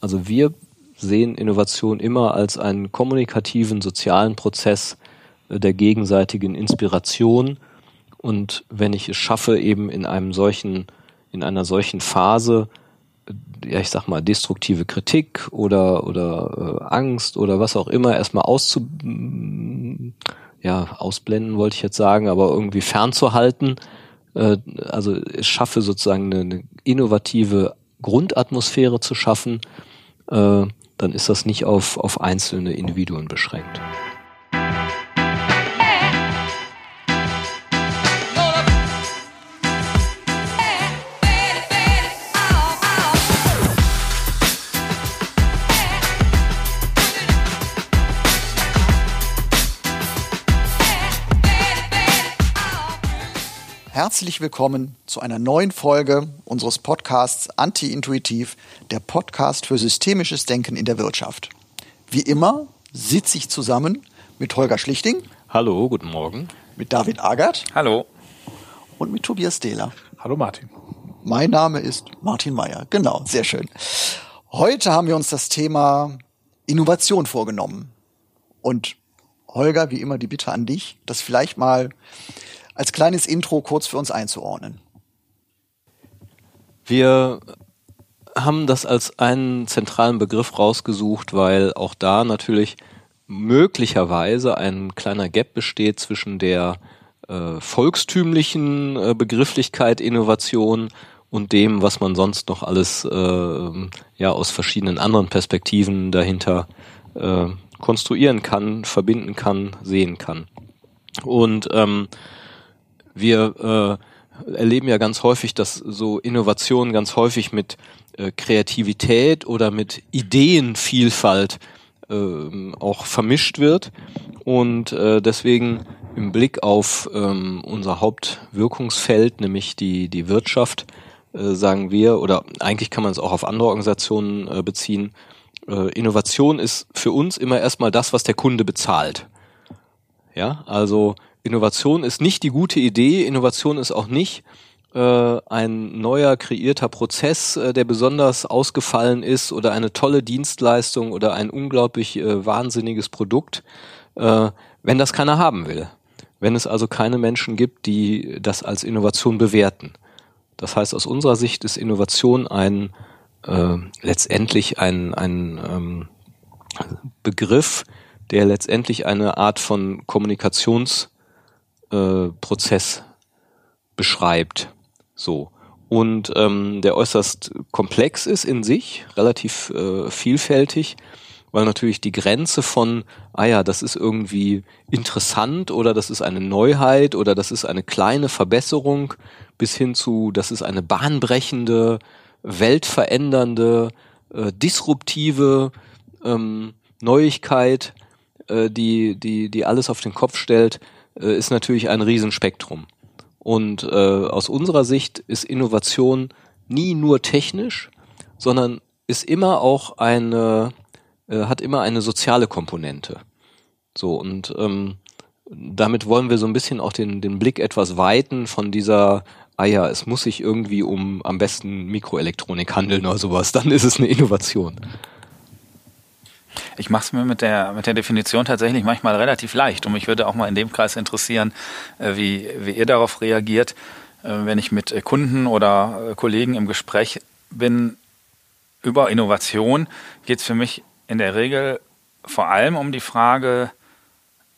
also wir sehen Innovation immer als einen kommunikativen, sozialen Prozess äh, der gegenseitigen Inspiration. Und wenn ich es schaffe, eben in einem solchen, in einer solchen Phase, äh, ja, ich sag mal, destruktive Kritik oder, oder äh, Angst oder was auch immer erstmal auszu, ja, ausblenden wollte ich jetzt sagen, aber irgendwie fernzuhalten, äh, also es schaffe sozusagen eine, eine innovative Grundatmosphäre zu schaffen, dann ist das nicht auf, auf einzelne Individuen beschränkt. Herzlich willkommen zu einer neuen Folge unseres Podcasts Anti-Intuitiv, der Podcast für systemisches Denken in der Wirtschaft. Wie immer sitze ich zusammen mit Holger Schlichting. Hallo, guten Morgen. Mit David Agert. Hallo. Und mit Tobias Dehler. Hallo Martin. Mein Name ist Martin Meyer. Genau, sehr schön. Heute haben wir uns das Thema Innovation vorgenommen. Und Holger, wie immer die Bitte an dich, das vielleicht mal als kleines Intro kurz für uns einzuordnen. Wir haben das als einen zentralen Begriff rausgesucht, weil auch da natürlich möglicherweise ein kleiner Gap besteht zwischen der äh, volkstümlichen äh, Begrifflichkeit Innovation und dem, was man sonst noch alles äh, ja aus verschiedenen anderen Perspektiven dahinter äh, konstruieren kann, verbinden kann, sehen kann. Und ähm, wir äh, erleben ja ganz häufig, dass so Innovation ganz häufig mit äh, Kreativität oder mit Ideenvielfalt äh, auch vermischt wird. Und äh, deswegen im Blick auf ähm, unser Hauptwirkungsfeld, nämlich die, die Wirtschaft, äh, sagen wir, oder eigentlich kann man es auch auf andere Organisationen äh, beziehen, äh, Innovation ist für uns immer erstmal das, was der Kunde bezahlt. Ja, also Innovation ist nicht die gute Idee, Innovation ist auch nicht äh, ein neuer kreierter Prozess, äh, der besonders ausgefallen ist oder eine tolle Dienstleistung oder ein unglaublich äh, wahnsinniges Produkt, äh, wenn das keiner haben will. Wenn es also keine Menschen gibt, die das als Innovation bewerten. Das heißt, aus unserer Sicht ist Innovation ein äh, letztendlich ein, ein ähm, Begriff, der letztendlich eine Art von Kommunikations äh, Prozess beschreibt. So. Und ähm, der äußerst komplex ist in sich, relativ äh, vielfältig, weil natürlich die Grenze von, ah ja, das ist irgendwie interessant oder das ist eine Neuheit oder das ist eine kleine Verbesserung, bis hin zu, das ist eine bahnbrechende, weltverändernde, äh, disruptive ähm, Neuigkeit, äh, die, die, die alles auf den Kopf stellt, äh, ist natürlich ein Riesenspektrum. Und äh, aus unserer Sicht ist Innovation nie nur technisch, sondern ist immer auch eine, äh, hat immer eine soziale Komponente. So, und ähm, damit wollen wir so ein bisschen auch den, den Blick etwas weiten von dieser, ah ja, es muss sich irgendwie um am besten Mikroelektronik handeln oder sowas, dann ist es eine Innovation. Ich mache es mir mit der, mit der Definition tatsächlich manchmal relativ leicht und mich würde auch mal in dem Kreis interessieren, äh, wie, wie ihr darauf reagiert, äh, wenn ich mit äh, Kunden oder Kollegen im Gespräch bin über Innovation, geht es für mich in der Regel vor allem um die Frage,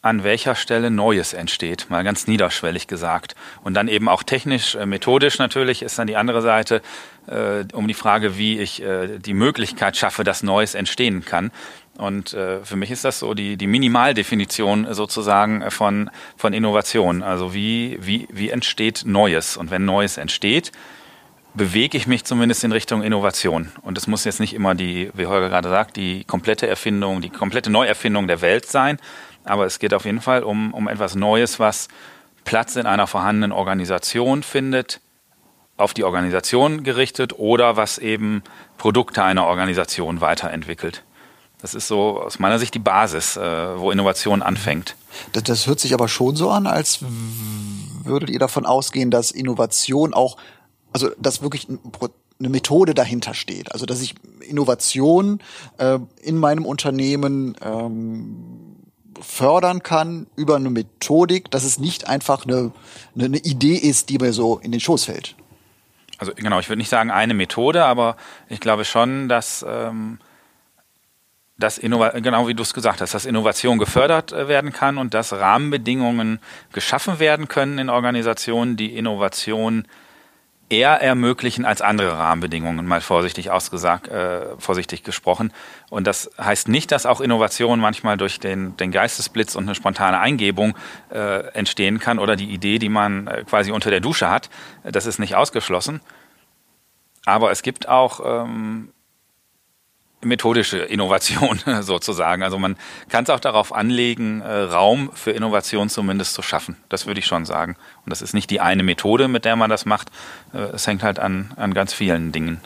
an welcher Stelle Neues entsteht, mal ganz niederschwellig gesagt. Und dann eben auch technisch, methodisch natürlich ist dann die andere Seite äh, um die Frage, wie ich äh, die Möglichkeit schaffe, dass Neues entstehen kann. Und äh, für mich ist das so die, die Minimaldefinition sozusagen von, von Innovation. Also wie, wie, wie entsteht Neues? Und wenn Neues entsteht, bewege ich mich zumindest in Richtung Innovation. Und es muss jetzt nicht immer die, wie Holger gerade sagt, die komplette Erfindung, die komplette Neuerfindung der Welt sein. Aber es geht auf jeden Fall um, um etwas Neues, was Platz in einer vorhandenen Organisation findet, auf die Organisation gerichtet oder was eben Produkte einer Organisation weiterentwickelt. Das ist so aus meiner Sicht die Basis, äh, wo Innovation anfängt. Das, das hört sich aber schon so an, als würdet ihr davon ausgehen, dass Innovation auch, also dass wirklich ein, eine Methode dahinter steht. Also dass ich Innovation äh, in meinem Unternehmen ähm, fördern kann über eine Methodik, dass es nicht einfach eine, eine, eine Idee ist, die mir so in den Schoß fällt. Also genau, ich würde nicht sagen eine Methode, aber ich glaube schon, dass ähm, dass Innova genau wie du es gesagt hast, dass Innovation gefördert äh, werden kann und dass Rahmenbedingungen geschaffen werden können in Organisationen, die Innovation eher ermöglichen als andere Rahmenbedingungen, mal vorsichtig ausgesagt, äh, vorsichtig gesprochen. Und das heißt nicht, dass auch Innovation manchmal durch den, den Geistesblitz und eine spontane Eingebung äh, entstehen kann oder die Idee, die man äh, quasi unter der Dusche hat. Das ist nicht ausgeschlossen. Aber es gibt auch ähm, methodische Innovation sozusagen. Also man kann es auch darauf anlegen, äh, Raum für Innovation zumindest zu schaffen. Das würde ich schon sagen. Und das ist nicht die eine Methode, mit der man das macht. Äh, es hängt halt an, an ganz vielen Dingen.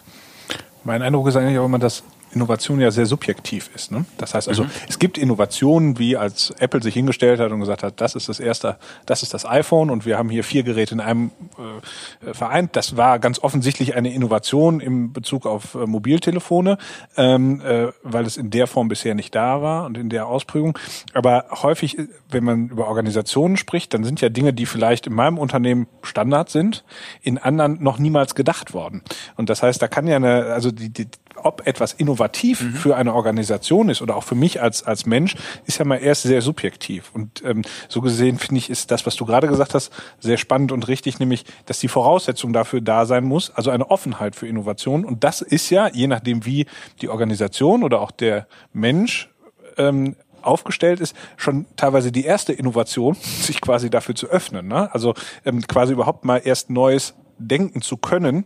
Mein Eindruck ist eigentlich auch immer, dass Innovation ja sehr subjektiv ist. Ne? Das heißt also, mhm. es gibt Innovationen, wie als Apple sich hingestellt hat und gesagt hat, das ist das erste, das ist das iPhone und wir haben hier vier Geräte in einem äh, vereint. Das war ganz offensichtlich eine Innovation im Bezug auf äh, Mobiltelefone, ähm, äh, weil es in der Form bisher nicht da war und in der Ausprägung. Aber häufig, wenn man über Organisationen spricht, dann sind ja Dinge, die vielleicht in meinem Unternehmen Standard sind, in anderen noch niemals gedacht worden. Und das heißt, da kann ja eine, also die, die ob etwas innovativ mhm. für eine Organisation ist oder auch für mich als, als Mensch, ist ja mal erst sehr subjektiv. Und ähm, so gesehen finde ich, ist das, was du gerade gesagt hast, sehr spannend und richtig, nämlich, dass die Voraussetzung dafür da sein muss, also eine Offenheit für Innovation. Und das ist ja, je nachdem, wie die Organisation oder auch der Mensch ähm, aufgestellt ist, schon teilweise die erste Innovation, sich quasi dafür zu öffnen. Ne? Also ähm, quasi überhaupt mal erst Neues denken zu können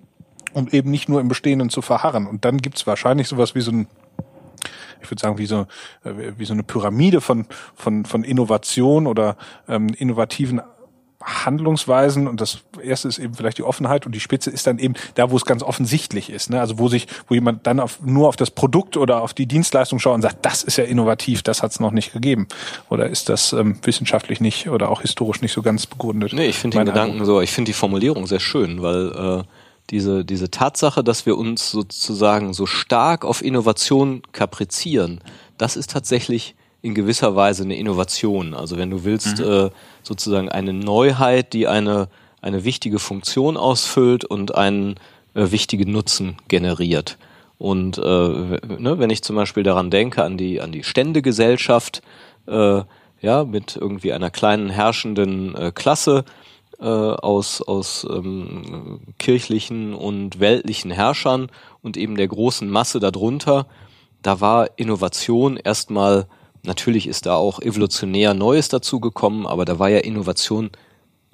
um eben nicht nur im Bestehenden zu verharren. Und dann gibt's wahrscheinlich sowas wie so ein ich würde sagen, wie so, äh, wie so eine Pyramide von, von, von Innovation oder ähm, innovativen Handlungsweisen und das erste ist eben vielleicht die Offenheit und die Spitze ist dann eben da, wo es ganz offensichtlich ist. Ne? Also wo sich, wo jemand dann auf, nur auf das Produkt oder auf die Dienstleistung schaut und sagt, das ist ja innovativ, das hat es noch nicht gegeben. Oder ist das ähm, wissenschaftlich nicht oder auch historisch nicht so ganz begründet? Nee, ich finde den Gedanken so, ich finde die Formulierung sehr schön, weil äh, diese, diese Tatsache, dass wir uns sozusagen so stark auf Innovation kaprizieren, das ist tatsächlich in gewisser Weise eine Innovation. Also wenn du willst, mhm. äh, sozusagen eine Neuheit, die eine, eine wichtige Funktion ausfüllt und einen äh, wichtigen Nutzen generiert. Und äh, ne, wenn ich zum Beispiel daran denke, an die, an die Ständegesellschaft, äh, ja, mit irgendwie einer kleinen herrschenden äh, Klasse, äh, aus, aus ähm, kirchlichen und weltlichen Herrschern und eben der großen Masse darunter, da war Innovation erstmal, natürlich ist da auch evolutionär Neues dazugekommen, aber da war ja Innovation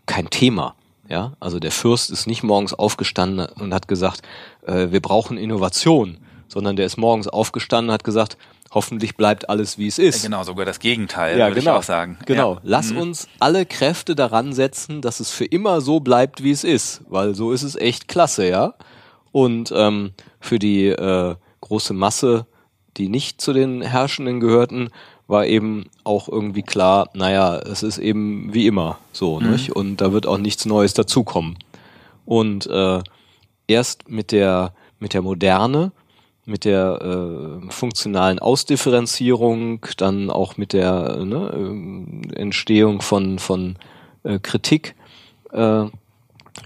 kein Thema. Ja, also der Fürst ist nicht morgens aufgestanden und hat gesagt, äh, wir brauchen Innovation, sondern der ist morgens aufgestanden und hat gesagt, hoffentlich bleibt alles wie es ist. Ja, genau, sogar das Gegenteil, ja, würde genau, ich auch sagen. Genau. Ja. Lass mhm. uns alle Kräfte daran setzen, dass es für immer so bleibt, wie es ist, weil so ist es echt klasse, ja. Und ähm, für die äh, große Masse, die nicht zu den Herrschenden gehörten, war eben auch irgendwie klar, naja, es ist eben wie immer so, mhm. nicht? Und da wird auch nichts Neues dazukommen. Und äh, erst mit der mit der Moderne mit der äh, funktionalen Ausdifferenzierung, dann auch mit der ne, äh, Entstehung von, von äh, Kritik, äh,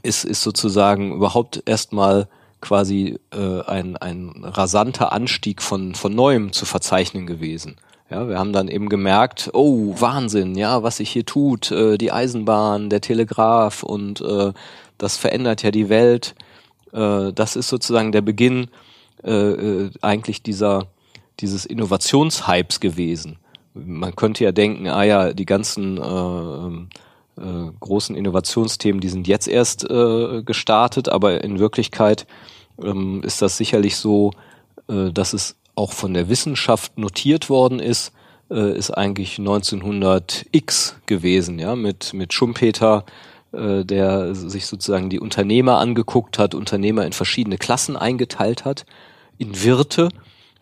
ist, ist sozusagen überhaupt erstmal quasi äh, ein, ein rasanter Anstieg von, von Neuem zu verzeichnen gewesen. Ja, wir haben dann eben gemerkt, oh, Wahnsinn, ja, was sich hier tut, äh, die Eisenbahn, der Telegraph und äh, das verändert ja die Welt. Äh, das ist sozusagen der Beginn äh, äh, eigentlich dieser dieses Innovationshypes gewesen. Man könnte ja denken, ah ja, die ganzen äh, äh, großen Innovationsthemen, die sind jetzt erst äh, gestartet, aber in Wirklichkeit ähm, ist das sicherlich so, äh, dass es auch von der Wissenschaft notiert worden ist, äh, ist eigentlich 1900x gewesen, ja, mit, mit Schumpeter, äh, der sich sozusagen die Unternehmer angeguckt hat, Unternehmer in verschiedene Klassen eingeteilt hat in Wirte,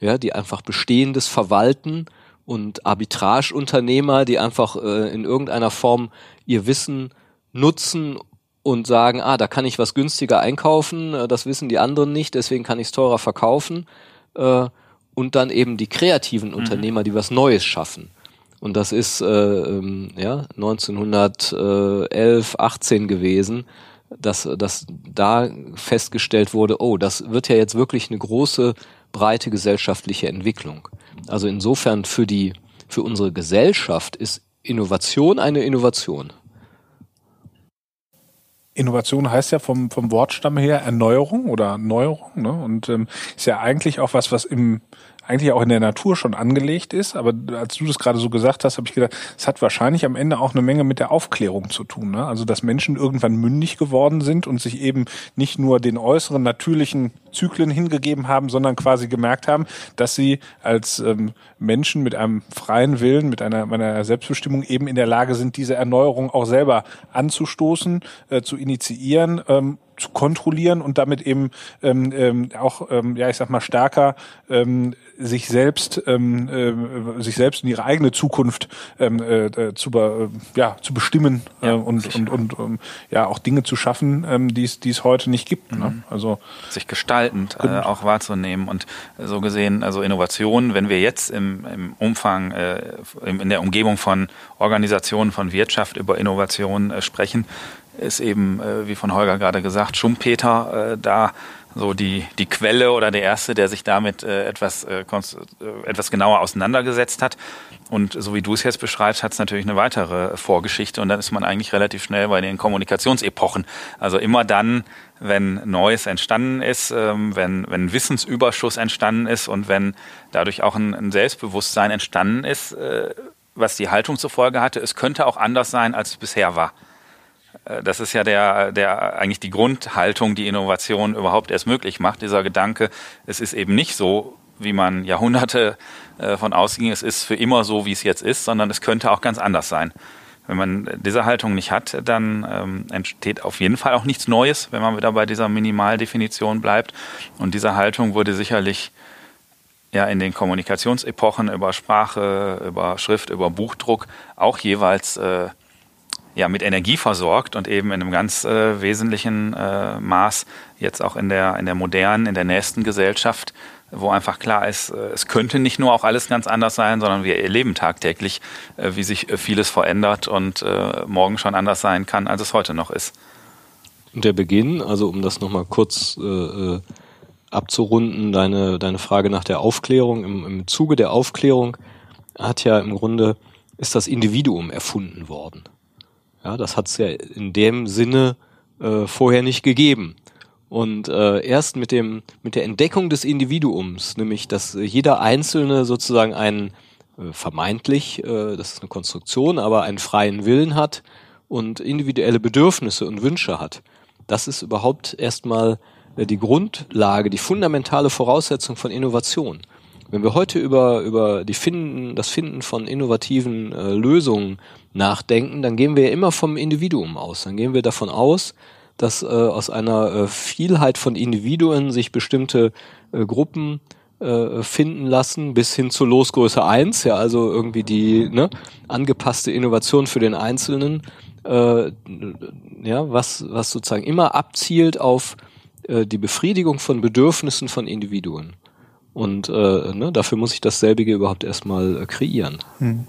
ja, die einfach Bestehendes verwalten und Arbitrageunternehmer, die einfach äh, in irgendeiner Form ihr Wissen nutzen, und sagen, ah, da kann ich was günstiger einkaufen, äh, das wissen die anderen nicht, deswegen kann ich es teurer verkaufen. Äh, und dann eben die kreativen mhm. Unternehmer, die was Neues schaffen. Und das ist äh, ähm, ja 1911, 18 gewesen, dass, dass da festgestellt wurde, oh, das wird ja jetzt wirklich eine große, breite gesellschaftliche Entwicklung. Also insofern für die, für unsere Gesellschaft ist Innovation eine Innovation. Innovation heißt ja vom, vom Wortstamm her Erneuerung oder Neuerung, ne? Und ähm, ist ja eigentlich auch was, was im eigentlich auch in der Natur schon angelegt ist. Aber als du das gerade so gesagt hast, habe ich gedacht, es hat wahrscheinlich am Ende auch eine Menge mit der Aufklärung zu tun. Ne? Also dass Menschen irgendwann mündig geworden sind und sich eben nicht nur den äußeren natürlichen Zyklen hingegeben haben, sondern quasi gemerkt haben, dass sie als ähm, Menschen mit einem freien Willen, mit einer, einer Selbstbestimmung eben in der Lage sind, diese Erneuerung auch selber anzustoßen, äh, zu initiieren ähm, zu kontrollieren und damit eben ähm, ähm, auch, ähm, ja, ich sag mal, stärker ähm, sich selbst, ähm, äh, sich selbst in ihre eigene Zukunft ähm, äh, zu, be, äh, ja, zu bestimmen äh, ja, und, und, und, und ähm, ja auch Dinge zu schaffen, ähm, die es die es heute nicht gibt. Ne? Mhm. Ne? Also sich gestaltend äh, auch wahrzunehmen und so gesehen, also Innovationen, wenn wir jetzt im, im Umfang, äh, in der Umgebung von Organisationen von Wirtschaft über Innovation äh, sprechen, ist eben, äh, wie von Holger gerade gesagt, Schumpeter äh, da so die, die Quelle oder der Erste, der sich damit äh, etwas, äh, äh, etwas genauer auseinandergesetzt hat. Und so wie du es jetzt beschreibst, hat es natürlich eine weitere Vorgeschichte und dann ist man eigentlich relativ schnell bei den Kommunikationsepochen. Also immer dann, wenn Neues entstanden ist, ähm, wenn, wenn Wissensüberschuss entstanden ist und wenn dadurch auch ein, ein Selbstbewusstsein entstanden ist, äh, was die Haltung zur Folge hatte, es könnte auch anders sein, als es bisher war. Äh, das ist ja der, der eigentlich die Grundhaltung, die Innovation überhaupt erst möglich macht. Dieser Gedanke, es ist eben nicht so, wie man Jahrhunderte äh, von ausging, es ist für immer so, wie es jetzt ist, sondern es könnte auch ganz anders sein. Wenn man diese Haltung nicht hat, dann ähm, entsteht auf jeden Fall auch nichts Neues, wenn man wieder bei dieser Minimaldefinition bleibt. Und diese Haltung wurde sicherlich ja in den Kommunikationsepochen über Sprache, über Schrift, über Buchdruck auch jeweils äh, ja, mit Energie versorgt und eben in einem ganz äh, wesentlichen äh, Maß jetzt auch in der, in der modernen, in der nächsten Gesellschaft, wo einfach klar ist, äh, es könnte nicht nur auch alles ganz anders sein, sondern wir erleben tagtäglich, äh, wie sich äh, vieles verändert und äh, morgen schon anders sein kann, als es heute noch ist. Und der Beginn, also um das nochmal kurz äh, abzurunden, deine, deine Frage nach der Aufklärung, im, im Zuge der Aufklärung hat ja im Grunde, ist das Individuum erfunden worden. Ja, das hat es ja in dem Sinne äh, vorher nicht gegeben. Und äh, erst mit dem mit der Entdeckung des Individuums, nämlich dass jeder Einzelne sozusagen einen äh, vermeintlich, äh, das ist eine Konstruktion, aber einen freien Willen hat und individuelle Bedürfnisse und Wünsche hat. Das ist überhaupt erstmal äh, die Grundlage, die fundamentale Voraussetzung von Innovation. Wenn wir heute über, über die Finden, das Finden von innovativen äh, Lösungen nachdenken, dann gehen wir immer vom Individuum aus. Dann gehen wir davon aus, dass äh, aus einer äh, Vielheit von Individuen sich bestimmte äh, Gruppen äh, finden lassen, bis hin zur Losgröße eins, ja, also irgendwie die ne, angepasste Innovation für den Einzelnen, äh, ja, was, was sozusagen immer abzielt auf äh, die Befriedigung von Bedürfnissen von Individuen. Und äh, ne, dafür muss ich dasselbige überhaupt erstmal äh, kreieren. Hm.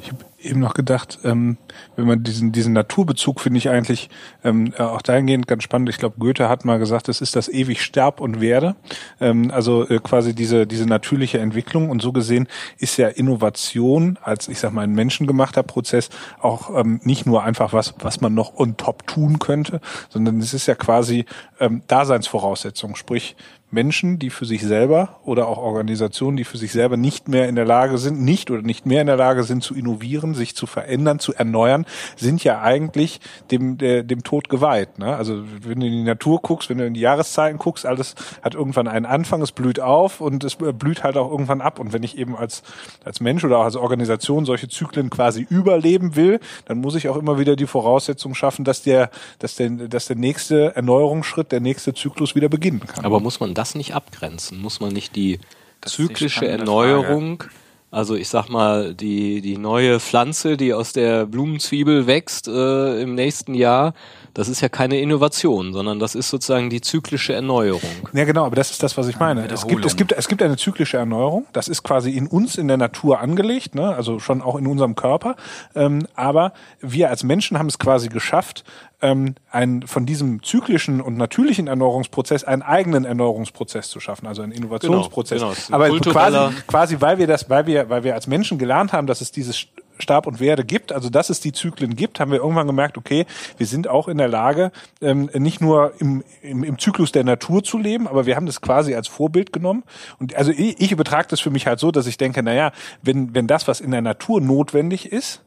Ich habe eben noch gedacht, ähm, wenn man diesen diesen Naturbezug finde ich eigentlich ähm, äh, auch dahingehend ganz spannend. Ich glaube, Goethe hat mal gesagt, es ist das ewig sterb und werde. Ähm, also äh, quasi diese diese natürliche Entwicklung und so gesehen ist ja Innovation als ich sag mal ein menschengemachter Prozess auch ähm, nicht nur einfach was was man noch on top tun könnte, sondern es ist ja quasi ähm, Daseinsvoraussetzung. Sprich, Menschen, die für sich selber oder auch Organisationen, die für sich selber nicht mehr in der Lage sind, nicht oder nicht mehr in der Lage sind zu innovieren, sich zu verändern, zu erneuern, sind ja eigentlich dem, der, dem Tod geweiht. Ne? Also wenn du in die Natur guckst, wenn du in die Jahreszeiten guckst, alles hat irgendwann einen Anfang, es blüht auf und es blüht halt auch irgendwann ab. Und wenn ich eben als, als Mensch oder auch als Organisation solche Zyklen quasi überleben will, dann muss ich auch immer wieder die Voraussetzung schaffen, dass der, dass der, dass der nächste Erneuerungsschritt, der nächste Zyklus wieder beginnen kann. Aber muss man das nicht abgrenzen? Muss man nicht die das zyklische die Erneuerung Also ich sag mal, die, die neue Pflanze, die aus der Blumenzwiebel wächst äh, im nächsten Jahr, das ist ja keine Innovation, sondern das ist sozusagen die zyklische Erneuerung. Ja, genau, aber das ist das, was ich meine. Es gibt, es gibt, es gibt eine zyklische Erneuerung. Das ist quasi in uns, in der Natur angelegt, ne? also schon auch in unserem Körper. Ähm, aber wir als Menschen haben es quasi geschafft, ähm, ein, von diesem zyklischen und natürlichen Erneuerungsprozess einen eigenen Erneuerungsprozess zu schaffen, also einen Innovationsprozess. Genau, genau. Aber quasi, quasi, weil wir das, weil wir, weil wir als Menschen gelernt haben, dass es dieses Stab und Werde gibt, also dass es die Zyklen gibt, haben wir irgendwann gemerkt, okay, wir sind auch in der Lage, ähm, nicht nur im, im, im Zyklus der Natur zu leben, aber wir haben das quasi als Vorbild genommen. Und also ich, ich übertrage das für mich halt so, dass ich denke, naja, wenn, wenn das, was in der Natur notwendig ist,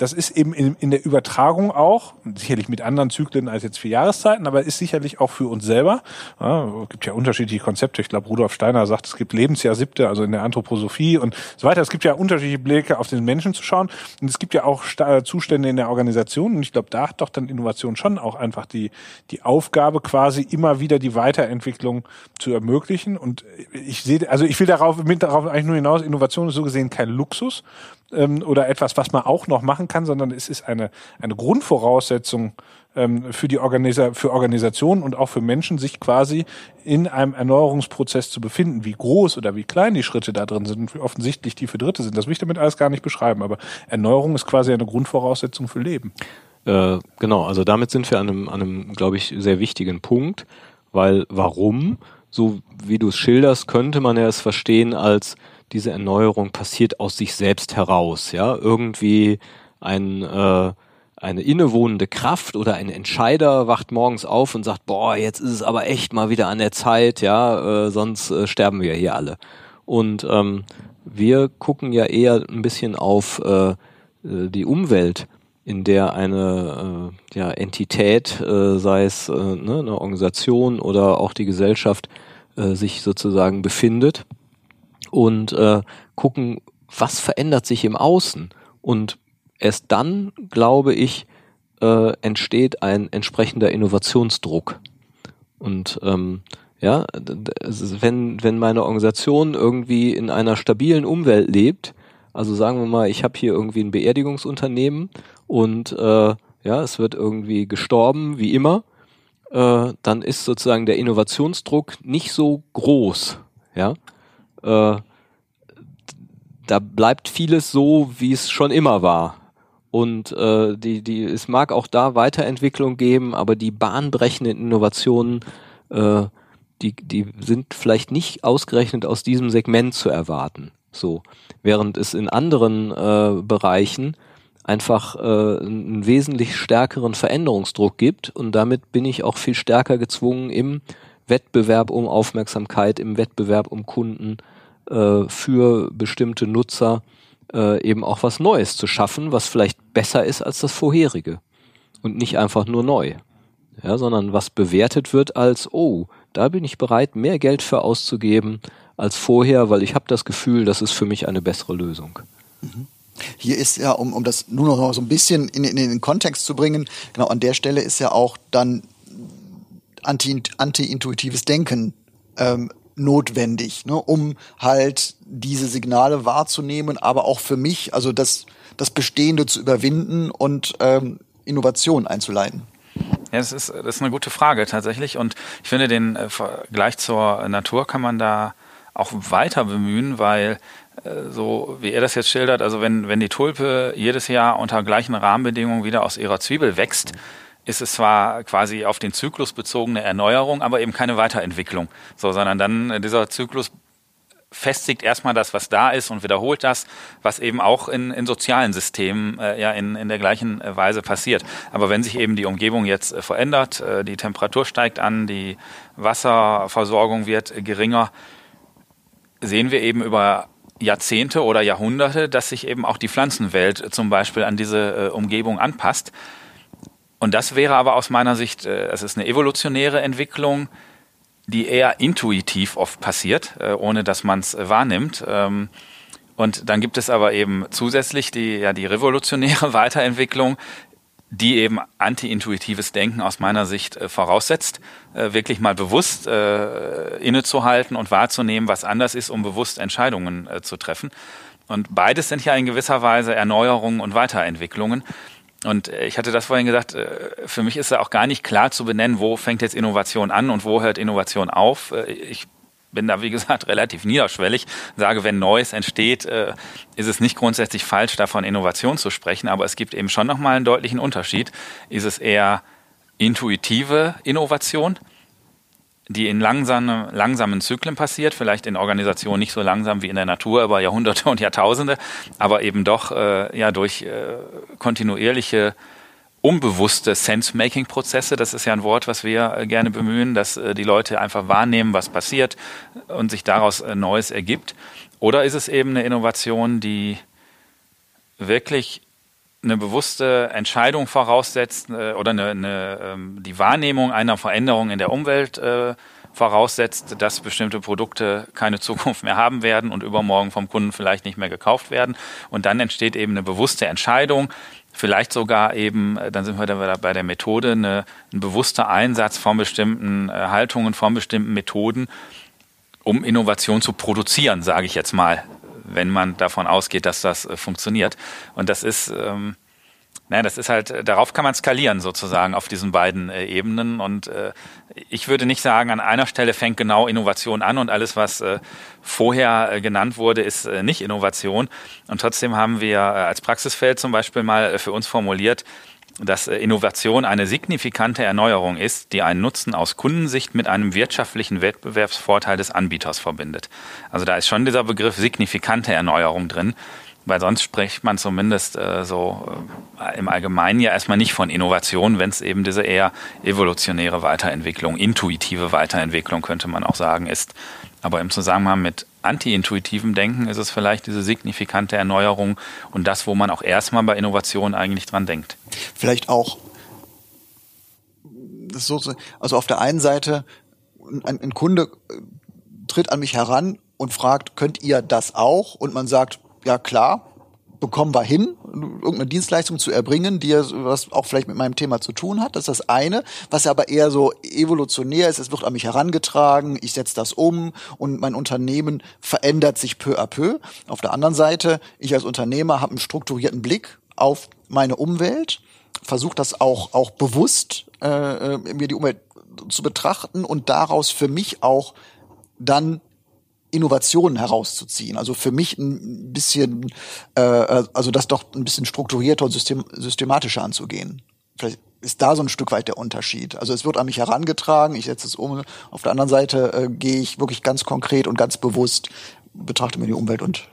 das ist eben in, in der Übertragung auch, sicherlich mit anderen Zyklen als jetzt vier Jahreszeiten, aber ist sicherlich auch für uns selber. Ja, es gibt ja unterschiedliche Konzepte. Ich glaube, Rudolf Steiner sagt, es gibt Lebensjahr siebte, also in der Anthroposophie und so weiter. Es gibt ja unterschiedliche Blicke auf den Menschen zu schauen. Und es gibt ja auch Zustände in der Organisation. Und ich glaube, da hat doch dann Innovation schon auch einfach die, die Aufgabe, quasi immer wieder die Weiterentwicklung zu ermöglichen. Und ich sehe, also ich will darauf, mit darauf eigentlich nur hinaus, Innovation ist so gesehen kein Luxus, ähm, oder etwas, was man auch noch machen kann, sondern es ist eine, eine Grundvoraussetzung ähm, für die Organisa für Organisationen und auch für Menschen, sich quasi in einem Erneuerungsprozess zu befinden. Wie groß oder wie klein die Schritte da drin sind, wie offensichtlich die für Dritte sind, das will ich damit alles gar nicht beschreiben. Aber Erneuerung ist quasi eine Grundvoraussetzung für Leben. Äh, genau, also damit sind wir an einem, an einem, glaube ich, sehr wichtigen Punkt, weil warum? So wie du es schilderst, könnte man ja es verstehen als diese Erneuerung passiert aus sich selbst heraus, ja, irgendwie ein äh, eine innewohnende Kraft oder ein Entscheider wacht morgens auf und sagt, boah, jetzt ist es aber echt mal wieder an der Zeit, ja, äh, sonst äh, sterben wir hier alle. Und ähm, wir gucken ja eher ein bisschen auf äh, äh die Umwelt, in der eine äh, ja, Entität, äh, sei es äh, ne, eine Organisation oder auch die Gesellschaft, äh, sich sozusagen befindet und äh, gucken, was verändert sich im Außen. Und erst dann, glaube ich, äh, entsteht ein entsprechender Innovationsdruck. Und ähm, ja, wenn, wenn meine Organisation irgendwie in einer stabilen Umwelt lebt, also sagen wir mal, ich habe hier irgendwie ein Beerdigungsunternehmen und äh, ja, es wird irgendwie gestorben, wie immer, äh, dann ist sozusagen der Innovationsdruck nicht so groß. Ja, äh, da bleibt vieles so, wie es schon immer war. Und äh, die, die, es mag auch da Weiterentwicklung geben, aber die bahnbrechenden Innovationen, äh, die, die sind vielleicht nicht ausgerechnet aus diesem Segment zu erwarten. So, während es in anderen äh, Bereichen einfach äh, einen wesentlich stärkeren Veränderungsdruck gibt und damit bin ich auch viel stärker gezwungen im Wettbewerb um Aufmerksamkeit, im Wettbewerb um Kunden äh, für bestimmte Nutzer äh, eben auch was Neues zu schaffen, was vielleicht besser ist als das vorherige und nicht einfach nur neu, ja, sondern was bewertet wird als oh, da bin ich bereit, mehr Geld für auszugeben als vorher, weil ich habe das Gefühl, das ist für mich eine bessere Lösung. Mhm. Hier ist ja, um, um das nur noch so ein bisschen in, in, in den Kontext zu bringen, genau an der Stelle ist ja auch dann anti-intuitives anti Denken ähm, notwendig, ne, um halt diese Signale wahrzunehmen, aber auch für mich, also das, das Bestehende zu überwinden und ähm, Innovation einzuleiten. Ja, das ist, das ist eine gute Frage tatsächlich. Und ich finde, den äh, Vergleich zur Natur kann man da auch weiter bemühen, weil äh, so wie er das jetzt schildert, also wenn, wenn die Tulpe jedes Jahr unter gleichen Rahmenbedingungen wieder aus ihrer Zwiebel wächst, ist es zwar quasi auf den Zyklus bezogene Erneuerung, aber eben keine Weiterentwicklung. So, sondern dann äh, dieser Zyklus festigt erstmal das, was da ist und wiederholt das, was eben auch in, in sozialen Systemen äh, ja in, in der gleichen äh, Weise passiert. Aber wenn sich eben die Umgebung jetzt äh, verändert, äh, die Temperatur steigt an, die Wasserversorgung wird geringer, sehen wir eben über Jahrzehnte oder Jahrhunderte, dass sich eben auch die Pflanzenwelt zum Beispiel an diese Umgebung anpasst. Und das wäre aber aus meiner Sicht, äh, es ist eine evolutionäre Entwicklung, die eher intuitiv oft passiert, äh, ohne dass man es wahrnimmt. Ähm, und dann gibt es aber eben zusätzlich die, ja, die revolutionäre Weiterentwicklung, die eben anti-intuitives Denken aus meiner Sicht äh, voraussetzt, äh, wirklich mal bewusst äh, innezuhalten und wahrzunehmen, was anders ist, um bewusst Entscheidungen äh, zu treffen. Und beides sind ja in gewisser Weise Erneuerungen und Weiterentwicklungen. Und äh, ich hatte das vorhin gesagt, äh, für mich ist ja auch gar nicht klar zu benennen, wo fängt jetzt Innovation an und wo hört Innovation auf. Äh, ich bin da, wie gesagt, relativ niederschwellig, sage, wenn Neues entsteht, ist es nicht grundsätzlich falsch, davon Innovation zu sprechen, aber es gibt eben schon nochmal einen deutlichen Unterschied. Ist es eher intuitive Innovation, die in langsame, langsamen Zyklen passiert, vielleicht in Organisationen nicht so langsam wie in der Natur über Jahrhunderte und Jahrtausende, aber eben doch äh, ja durch äh, kontinuierliche unbewusste Sense-Making-Prozesse, das ist ja ein Wort, was wir äh, gerne bemühen, dass äh, die Leute einfach wahrnehmen, was passiert und sich daraus äh, Neues ergibt. Oder ist es eben eine Innovation, die wirklich eine bewusste Entscheidung voraussetzt äh, oder eine, eine, ähm, die Wahrnehmung einer Veränderung in der Umwelt äh, voraussetzt, dass bestimmte Produkte keine Zukunft mehr haben werden und übermorgen vom Kunden vielleicht nicht mehr gekauft werden. Und dann entsteht eben eine bewusste Entscheidung, vielleicht sogar eben, äh, dann sind wir da bei der Methode, eine, ein bewusster Einsatz von bestimmten Haltungen, von bestimmten Methoden, um Innovation zu produzieren, sage ich jetzt mal wenn man davon ausgeht, dass das äh, funktioniert. Und das ist, ähm, naja, das ist halt, äh, darauf kann man skalieren sozusagen auf diesen beiden äh, Ebenen. Und äh, ich würde nicht sagen, an einer Stelle fängt genau Innovation an und alles, was äh, vorher äh, genannt wurde, ist nicht Innovation. Und trotzdem haben wir als Praxisfeld zum Beispiel mal für uns formuliert, dass äh, Innovation eine signifikante Erneuerung ist, die einen Nutzen aus Kundensicht mit einem wirtschaftlichen Wettbewerbsvorteil des Anbieters verbindet. Also da ist schon dieser Begriff signifikante Erneuerung drin, weil sonst spricht man zumindest äh, so äh, im Allgemeinen ja erstmal nicht von Innovation, wenn es eben diese eher evolutionäre Weiterentwicklung, intuitive Weiterentwicklung könnte man auch sagen, ist. Aber im Zusammenhang mit anti-intuitivem Denken ist es vielleicht diese signifikante Erneuerung und das, wo man auch erstmal bei Innovation eigentlich dran denkt. Vielleicht auch, so, also auf der einen Seite, ein, ein Kunde tritt an mich heran und fragt, könnt ihr das auch? Und man sagt, ja klar, bekommen wir hin, irgendeine Dienstleistung zu erbringen, die was auch vielleicht mit meinem Thema zu tun hat. Das ist das eine, was aber eher so evolutionär ist. Es wird an mich herangetragen, ich setze das um und mein Unternehmen verändert sich peu à peu. Auf der anderen Seite, ich als Unternehmer habe einen strukturierten Blick auf meine Umwelt, versuche das auch auch bewusst äh, äh mir die Umwelt zu betrachten und daraus für mich auch dann Innovationen herauszuziehen. Also für mich ein bisschen, äh, also das doch ein bisschen strukturierter und system, systematischer anzugehen. Vielleicht ist da so ein Stück weit der Unterschied. Also es wird an mich herangetragen, ich setze es um. Auf der anderen Seite äh, gehe ich wirklich ganz konkret und ganz bewusst, betrachte mir die Umwelt und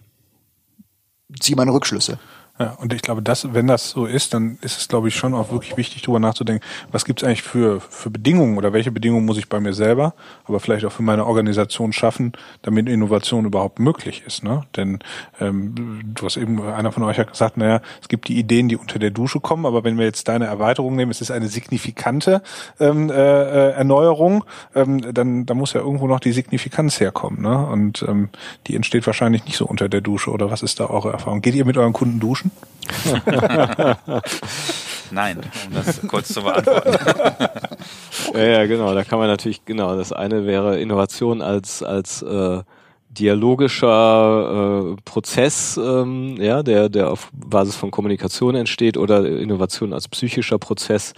ziehe meine Rückschlüsse. Ja, und ich glaube, dass, wenn das so ist, dann ist es, glaube ich, schon auch wirklich wichtig, darüber nachzudenken, was gibt es eigentlich für, für Bedingungen oder welche Bedingungen muss ich bei mir selber, aber vielleicht auch für meine Organisation schaffen, damit Innovation überhaupt möglich ist. Ne? Denn ähm, du hast eben, einer von euch hat gesagt, naja, es gibt die Ideen, die unter der Dusche kommen, aber wenn wir jetzt deine Erweiterung nehmen, es ist eine signifikante ähm, äh, äh Erneuerung, ähm, dann, dann muss ja irgendwo noch die Signifikanz herkommen. Ne? Und ähm, die entsteht wahrscheinlich nicht so unter der Dusche. Oder was ist da eure Erfahrung? Geht ihr mit euren Kunden duschen? Nein, um das kurz zu beantworten. ja, ja, genau. Da kann man natürlich, genau, das eine wäre Innovation als, als äh, dialogischer äh, Prozess, ähm, ja, der, der auf Basis von Kommunikation entsteht oder Innovation als psychischer Prozess,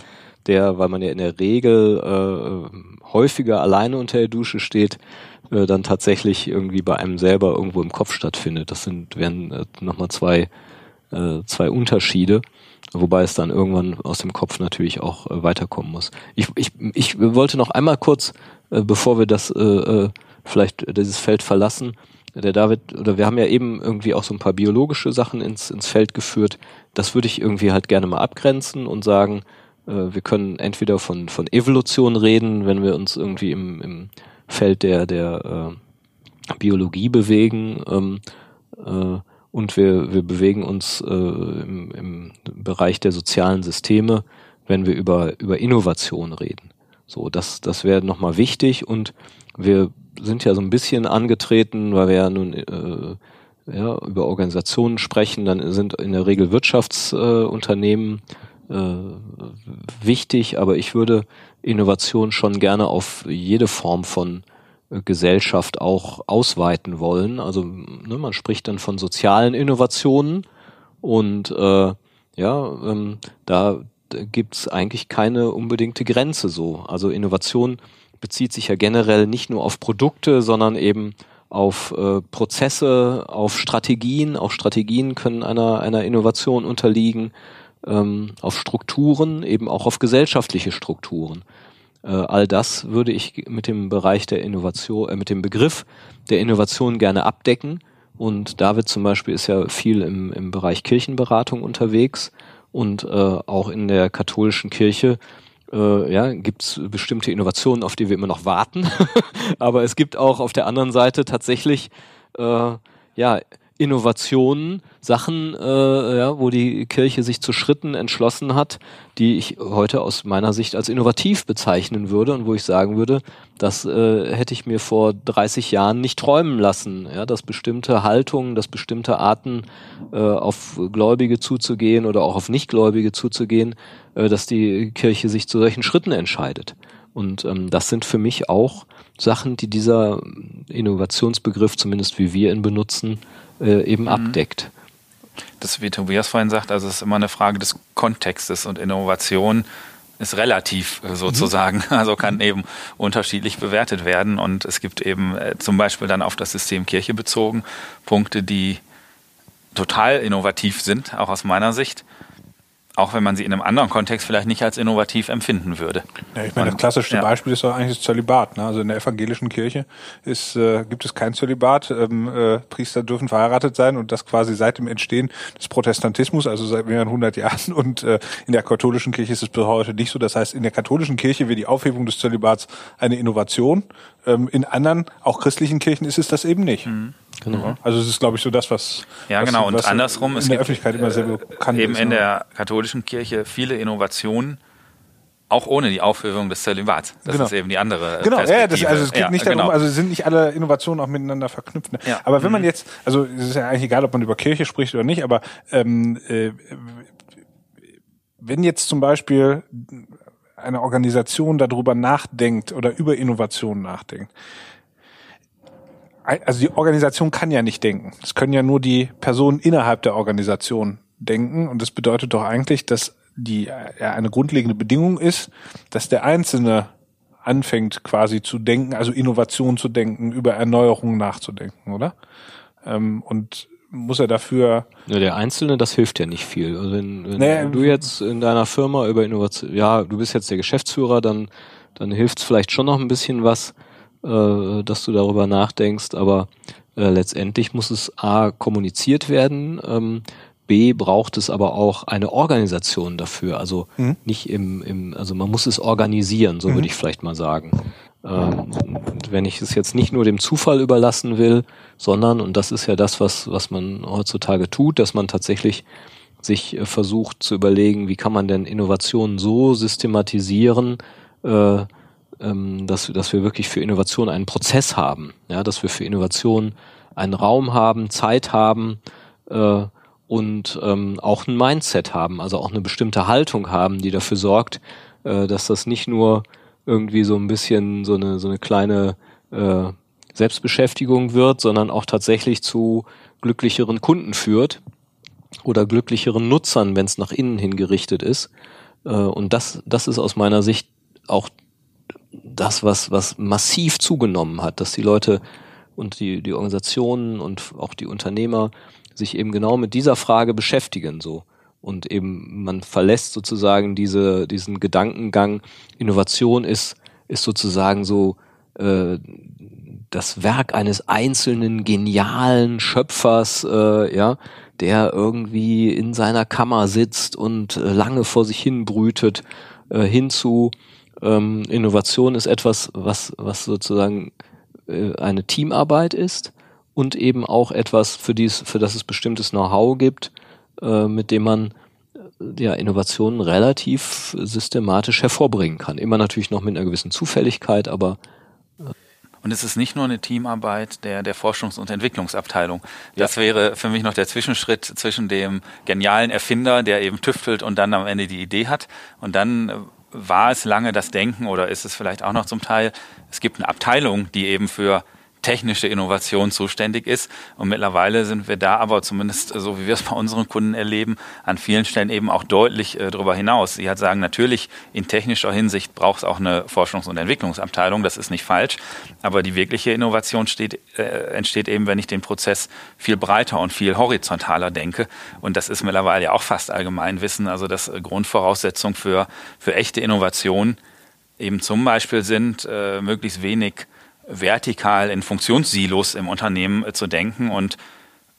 der, weil man ja in der Regel äh, häufiger alleine unter der Dusche steht, äh, dann tatsächlich irgendwie bei einem selber irgendwo im Kopf stattfindet. Das sind wären äh, nochmal zwei äh, zwei Unterschiede, wobei es dann irgendwann aus dem Kopf natürlich auch äh, weiterkommen muss. Ich, ich, ich wollte noch einmal kurz, äh, bevor wir das äh, äh, vielleicht dieses Feld verlassen, der David, oder wir haben ja eben irgendwie auch so ein paar biologische Sachen ins, ins Feld geführt. Das würde ich irgendwie halt gerne mal abgrenzen und sagen, äh, wir können entweder von, von Evolution reden, wenn wir uns irgendwie im, im Feld der, der äh, Biologie bewegen, ähm, äh, und wir, wir bewegen uns äh, im, im Bereich der sozialen Systeme, wenn wir über, über Innovation reden. So, das, das wäre nochmal wichtig. Und wir sind ja so ein bisschen angetreten, weil wir ja nun äh, ja, über Organisationen sprechen, dann sind in der Regel Wirtschaftsunternehmen äh, äh, wichtig, aber ich würde Innovation schon gerne auf jede Form von Gesellschaft auch ausweiten wollen. Also ne, man spricht dann von sozialen Innovationen und äh, ja, ähm, da gibt's eigentlich keine unbedingte Grenze so. Also Innovation bezieht sich ja generell nicht nur auf Produkte, sondern eben auf äh, Prozesse, auf Strategien. Auch Strategien können einer, einer Innovation unterliegen, ähm, auf Strukturen, eben auch auf gesellschaftliche Strukturen. Äh, all das würde ich mit dem Bereich der Innovation, äh, mit dem Begriff der Innovation gerne abdecken. Und David zum Beispiel ist ja viel im, im Bereich Kirchenberatung unterwegs und äh, auch in der katholischen Kirche äh, ja, gibt es bestimmte Innovationen, auf die wir immer noch warten. Aber es gibt auch auf der anderen Seite tatsächlich äh, ja, Innovationen, Sachen, äh, ja, wo die Kirche sich zu Schritten entschlossen hat, die ich heute aus meiner Sicht als innovativ bezeichnen würde und wo ich sagen würde, das äh, hätte ich mir vor 30 Jahren nicht träumen lassen, ja, dass bestimmte Haltungen, dass bestimmte Arten äh, auf Gläubige zuzugehen oder auch auf Nichtgläubige zuzugehen, äh, dass die Kirche sich zu solchen Schritten entscheidet. Und ähm, das sind für mich auch Sachen, die dieser Innovationsbegriff, zumindest wie wir ihn benutzen, äh, eben mhm. abdeckt. Das, wie Tobias vorhin sagt, also es ist immer eine Frage des Kontextes und Innovation ist relativ äh, sozusagen, mhm. also kann eben unterschiedlich bewertet werden und es gibt eben äh, zum Beispiel dann auf das System Kirche bezogen Punkte, die total innovativ sind, auch aus meiner Sicht auch wenn man sie in einem anderen Kontext vielleicht nicht als innovativ empfinden würde. Ja, ich meine, das klassischste ja. Beispiel ist doch eigentlich das Zölibat. Ne? Also in der evangelischen Kirche ist, äh, gibt es kein Zölibat. Ähm, äh, Priester dürfen verheiratet sein und das quasi seit dem Entstehen des Protestantismus, also seit mehreren hundert Jahren. Und äh, in der katholischen Kirche ist es bis heute nicht so. Das heißt, in der katholischen Kirche wird die Aufhebung des Zölibats eine Innovation. Ähm, in anderen, auch christlichen Kirchen ist es das eben nicht. Mhm. Genau. Also es ist, glaube ich, so das, was ja genau was, und andersrum in der Öffentlichkeit immer sehr bekannt eben ist. Eben in der katholischen Kirche viele Innovationen, auch ohne die Aufhebung des Zölibats. Das genau. ist eben die andere Genau, ja, das, also es geht ja, nicht darum, genau. also sind nicht alle Innovationen auch miteinander verknüpft. Ne? Ja. Aber wenn man mhm. jetzt, also es ist ja eigentlich egal, ob man über Kirche spricht oder nicht, aber ähm, äh, wenn jetzt zum Beispiel eine Organisation darüber nachdenkt oder über Innovationen nachdenkt, also die Organisation kann ja nicht denken. Es können ja nur die Personen innerhalb der Organisation denken. Und das bedeutet doch eigentlich, dass die ja, eine grundlegende Bedingung ist, dass der Einzelne anfängt quasi zu denken, also Innovation zu denken, über Erneuerung nachzudenken, oder? Ähm, und muss er dafür. Ja, der Einzelne, das hilft ja nicht viel. Also wenn, wenn naja, du jetzt in deiner Firma über Innovation, ja, du bist jetzt der Geschäftsführer, dann, dann hilft es vielleicht schon noch ein bisschen was äh, dass du darüber nachdenkst, aber äh, letztendlich muss es A kommuniziert werden, ähm, B braucht es aber auch eine Organisation dafür. Also mhm. nicht im, im, also man muss es organisieren, so mhm. würde ich vielleicht mal sagen. Ähm, wenn ich es jetzt nicht nur dem Zufall überlassen will, sondern, und das ist ja das, was, was man heutzutage tut, dass man tatsächlich sich äh, versucht zu überlegen, wie kann man denn Innovationen so systematisieren, äh, ähm, dass, dass wir wirklich für Innovation einen Prozess haben, ja, dass wir für Innovation einen Raum haben, Zeit haben äh, und ähm, auch ein Mindset haben, also auch eine bestimmte Haltung haben, die dafür sorgt, äh, dass das nicht nur irgendwie so ein bisschen so eine so eine kleine äh, Selbstbeschäftigung wird, sondern auch tatsächlich zu glücklicheren Kunden führt oder glücklicheren Nutzern, wenn es nach innen hin gerichtet ist. Äh, und das, das ist aus meiner Sicht auch das, was, was massiv zugenommen hat, dass die Leute und die, die Organisationen und auch die Unternehmer sich eben genau mit dieser Frage beschäftigen, so. Und eben man verlässt sozusagen diese, diesen Gedankengang, Innovation ist, ist sozusagen so äh, das Werk eines einzelnen genialen Schöpfers, äh, ja, der irgendwie in seiner Kammer sitzt und äh, lange vor sich hin brütet, äh, hinzu ähm, Innovation ist etwas, was, was sozusagen äh, eine Teamarbeit ist und eben auch etwas, für, dies, für das es bestimmtes Know-how gibt, äh, mit dem man äh, ja, Innovationen relativ systematisch hervorbringen kann. Immer natürlich noch mit einer gewissen Zufälligkeit, aber und es ist nicht nur eine Teamarbeit der, der Forschungs- und Entwicklungsabteilung. Das ja. wäre für mich noch der Zwischenschritt zwischen dem genialen Erfinder, der eben tüftelt und dann am Ende die Idee hat, und dann war es lange das Denken oder ist es vielleicht auch noch zum Teil, es gibt eine Abteilung, die eben für technische Innovation zuständig ist. Und mittlerweile sind wir da aber zumindest, so wie wir es bei unseren Kunden erleben, an vielen Stellen eben auch deutlich äh, darüber hinaus. Sie hat sagen, natürlich in technischer Hinsicht braucht es auch eine Forschungs- und Entwicklungsabteilung, das ist nicht falsch. Aber die wirkliche Innovation steht, äh, entsteht eben, wenn ich den Prozess viel breiter und viel horizontaler denke. Und das ist mittlerweile ja auch fast Allgemeinwissen. Also das Grundvoraussetzung für, für echte Innovation eben zum Beispiel sind, äh, möglichst wenig vertikal in Funktionssilos im Unternehmen äh, zu denken und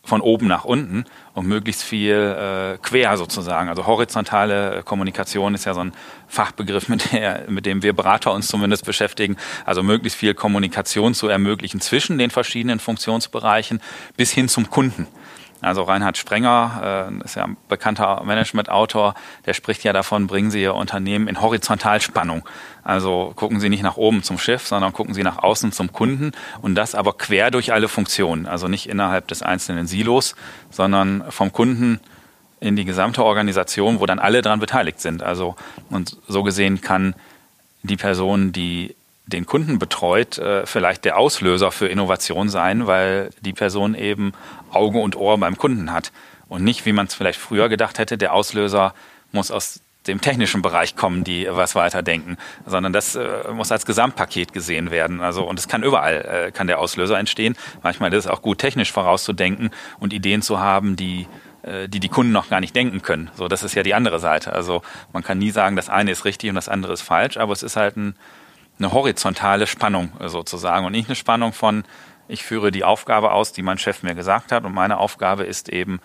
von oben nach unten und möglichst viel äh, quer sozusagen. Also horizontale äh, Kommunikation ist ja so ein Fachbegriff, mit, der, mit dem wir Berater uns zumindest beschäftigen. Also möglichst viel Kommunikation zu ermöglichen zwischen den verschiedenen Funktionsbereichen bis hin zum Kunden. Also Reinhard Sprenger äh, ist ja ein bekannter Management-Autor, der spricht ja davon, bringen Sie Ihr Unternehmen in Horizontalspannung. Also gucken Sie nicht nach oben zum Schiff, sondern gucken Sie nach außen zum Kunden und das aber quer durch alle Funktionen. Also nicht innerhalb des einzelnen Silos, sondern vom Kunden in die gesamte Organisation, wo dann alle daran beteiligt sind. Also und so gesehen kann die Person, die den Kunden betreut, äh, vielleicht der Auslöser für Innovation sein, weil die Person eben Auge und Ohr beim Kunden hat. Und nicht, wie man es vielleicht früher gedacht hätte, der Auslöser muss aus dem technischen Bereich kommen, die was weiterdenken, sondern das äh, muss als Gesamtpaket gesehen werden. Also und es kann überall äh, kann der Auslöser entstehen. Manchmal ist es auch gut technisch vorauszudenken und Ideen zu haben, die äh, die die Kunden noch gar nicht denken können. So, das ist ja die andere Seite. Also man kann nie sagen, das eine ist richtig und das andere ist falsch, aber es ist halt ein eine horizontale Spannung sozusagen und nicht eine Spannung von, ich führe die Aufgabe aus, die mein Chef mir gesagt hat und meine Aufgabe ist eben,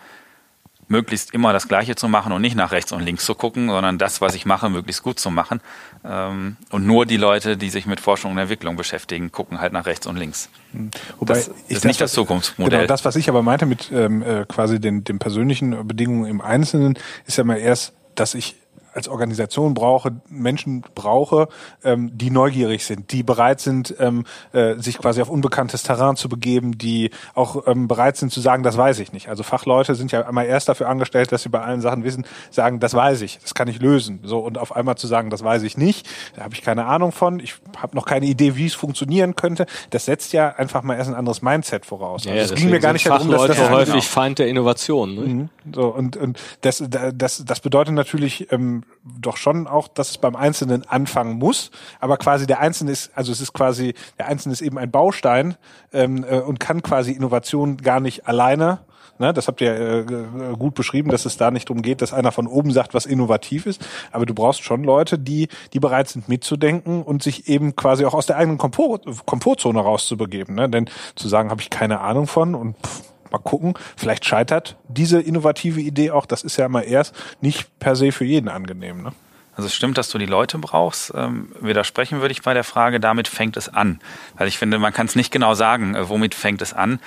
möglichst immer das Gleiche zu machen und nicht nach rechts und links zu gucken, sondern das, was ich mache, möglichst gut zu machen. Ähm, und nur die Leute, die sich mit Forschung und Entwicklung beschäftigen, gucken halt nach rechts und links. Wobei das ist das, nicht das Zukunftsmodell. Genau, das, was ich aber meinte mit ähm, äh, quasi den, den persönlichen Bedingungen im Einzelnen, ist ja mal erst, dass ich als Organisation brauche, Menschen brauche, ähm, die neugierig sind, die bereit sind, ähm, äh, sich quasi auf unbekanntes Terrain zu begeben, die auch ähm, bereit sind zu sagen, das weiß ich nicht. Also Fachleute sind ja einmal erst dafür angestellt, dass sie bei allen Sachen wissen, sagen, das weiß ich, das kann ich lösen. So und auf einmal zu sagen, das weiß ich nicht, da habe ich keine Ahnung von, ich habe noch keine Idee, wie es funktionieren könnte. Das setzt ja einfach mal erst ein anderes Mindset voraus. Ja, also es ging mir gar nicht darum, dass das häufig genau. Feind der Innovation. Ne? Mhm. So und und das das das bedeutet natürlich ähm, doch schon auch, dass es beim Einzelnen anfangen muss, aber quasi der Einzelne ist, also es ist quasi, der Einzelne ist eben ein Baustein ähm, äh, und kann quasi Innovation gar nicht alleine Ne, das habt ihr äh, gut beschrieben, dass es da nicht darum geht, dass einer von oben sagt, was innovativ ist. Aber du brauchst schon Leute, die, die bereit sind mitzudenken und sich eben quasi auch aus der eigenen Komfort, Komfortzone rauszubegeben. Ne? Denn zu sagen, habe ich keine Ahnung von und pff, mal gucken. Vielleicht scheitert diese innovative Idee auch. Das ist ja immer erst nicht per se für jeden angenehm. Ne? Also es stimmt, dass du die Leute brauchst. Ähm, widersprechen würde ich bei der Frage, damit fängt es an. Weil ich finde, man kann es nicht genau sagen, äh, womit fängt es an.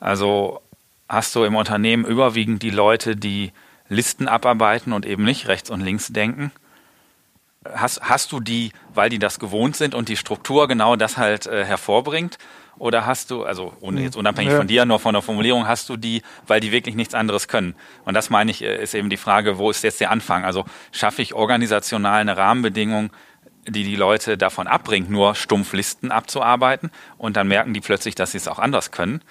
Also hast du im Unternehmen überwiegend die Leute, die Listen abarbeiten und eben nicht rechts und links denken? Hast, hast du die, weil die das gewohnt sind und die Struktur genau das halt äh, hervorbringt? Oder hast du, also ohne jetzt unabhängig ja. von dir, nur von der Formulierung, hast du die, weil die wirklich nichts anderes können? Und das meine ich, äh, ist eben die Frage, wo ist jetzt der Anfang? Also schaffe ich organisational eine Rahmenbedingung, die die Leute davon abbringt, nur stumpf Listen abzuarbeiten und dann merken die plötzlich, dass sie es auch anders können?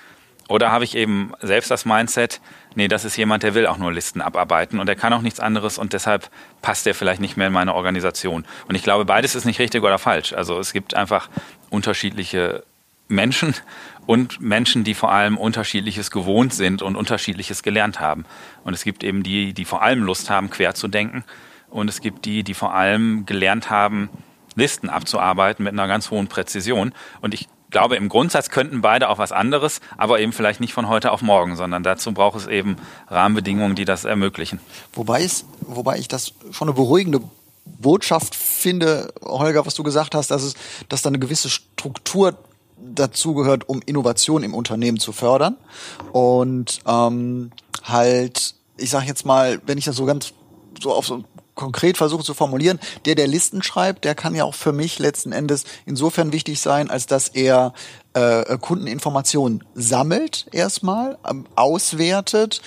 Oder habe ich eben selbst das Mindset, nee, das ist jemand, der will auch nur Listen abarbeiten und der kann auch nichts anderes und deshalb passt der vielleicht nicht mehr in meine Organisation. Und ich glaube, beides ist nicht richtig oder falsch. Also es gibt einfach unterschiedliche Menschen und Menschen, die vor allem unterschiedliches gewohnt sind und unterschiedliches gelernt haben. Und es gibt eben die, die vor allem Lust haben, quer zu denken. Und es gibt die, die vor allem gelernt haben, Listen abzuarbeiten mit einer ganz hohen Präzision. Und ich glaube, im Grundsatz könnten beide auch was anderes, aber eben vielleicht nicht von heute auf morgen, sondern dazu braucht es eben Rahmenbedingungen, die das ermöglichen. Wobei, es, wobei ich das schon eine beruhigende Botschaft finde, Holger, was du gesagt hast, dass es, dass da eine gewisse Struktur dazugehört, um Innovation im Unternehmen zu fördern. Und ähm, halt, ich sage jetzt mal, wenn ich das so ganz so auf so konkret versuche zu formulieren, der, der Listen schreibt, der kann ja auch für mich letzten Endes insofern wichtig sein, als dass er äh, Kundeninformationen sammelt erstmal, ähm, auswertet,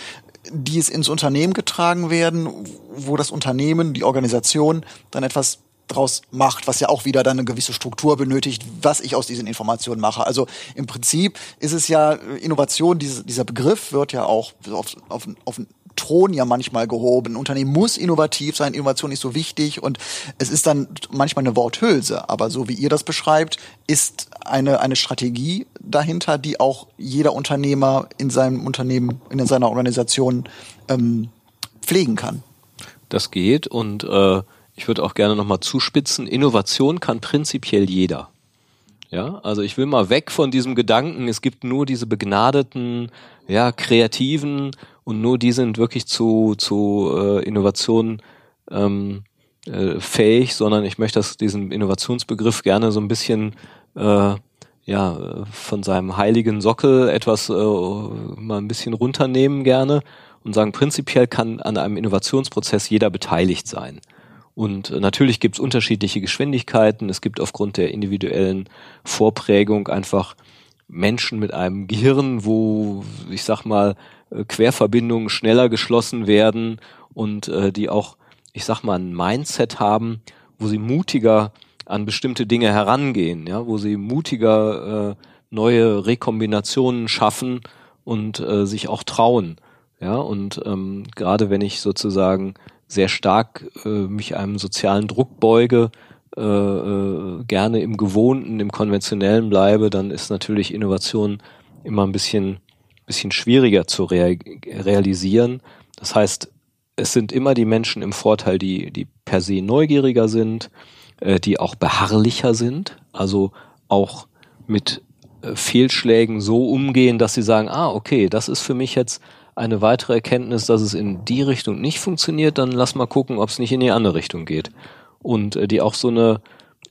die es ins Unternehmen getragen werden, wo das Unternehmen, die Organisation dann etwas draus macht, was ja auch wieder dann eine gewisse Struktur benötigt, was ich aus diesen Informationen mache. Also im Prinzip ist es ja Innovation, diese, dieser Begriff wird ja auch auf, auf, auf Thron ja manchmal gehoben. Ein Unternehmen muss innovativ sein, Innovation ist so wichtig und es ist dann manchmal eine Worthülse. Aber so wie ihr das beschreibt, ist eine, eine Strategie dahinter, die auch jeder Unternehmer in seinem Unternehmen, in seiner Organisation ähm, pflegen kann. Das geht und äh, ich würde auch gerne nochmal zuspitzen. Innovation kann prinzipiell jeder. Ja, also ich will mal weg von diesem Gedanken, es gibt nur diese begnadeten, ja, kreativen und nur die sind wirklich zu, zu äh, Innovationen ähm, äh, fähig, sondern ich möchte das, diesen Innovationsbegriff gerne so ein bisschen äh, ja, von seinem heiligen Sockel etwas äh, mal ein bisschen runternehmen gerne und sagen, prinzipiell kann an einem Innovationsprozess jeder beteiligt sein. Und natürlich gibt es unterschiedliche Geschwindigkeiten. Es gibt aufgrund der individuellen Vorprägung einfach Menschen mit einem Gehirn, wo, ich sag mal, Querverbindungen schneller geschlossen werden und äh, die auch, ich sag mal, ein Mindset haben, wo sie mutiger an bestimmte Dinge herangehen, ja, wo sie mutiger äh, neue Rekombinationen schaffen und äh, sich auch trauen. Ja, und ähm, gerade wenn ich sozusagen sehr stark äh, mich einem sozialen Druck beuge, äh, äh, gerne im Gewohnten, im Konventionellen bleibe, dann ist natürlich Innovation immer ein bisschen bisschen schwieriger zu rea realisieren. Das heißt, es sind immer die Menschen im Vorteil, die, die per se neugieriger sind, äh, die auch beharrlicher sind, also auch mit äh, Fehlschlägen so umgehen, dass sie sagen, ah, okay, das ist für mich jetzt eine weitere Erkenntnis, dass es in die Richtung nicht funktioniert, dann lass mal gucken, ob es nicht in die andere Richtung geht. Und äh, die auch so eine,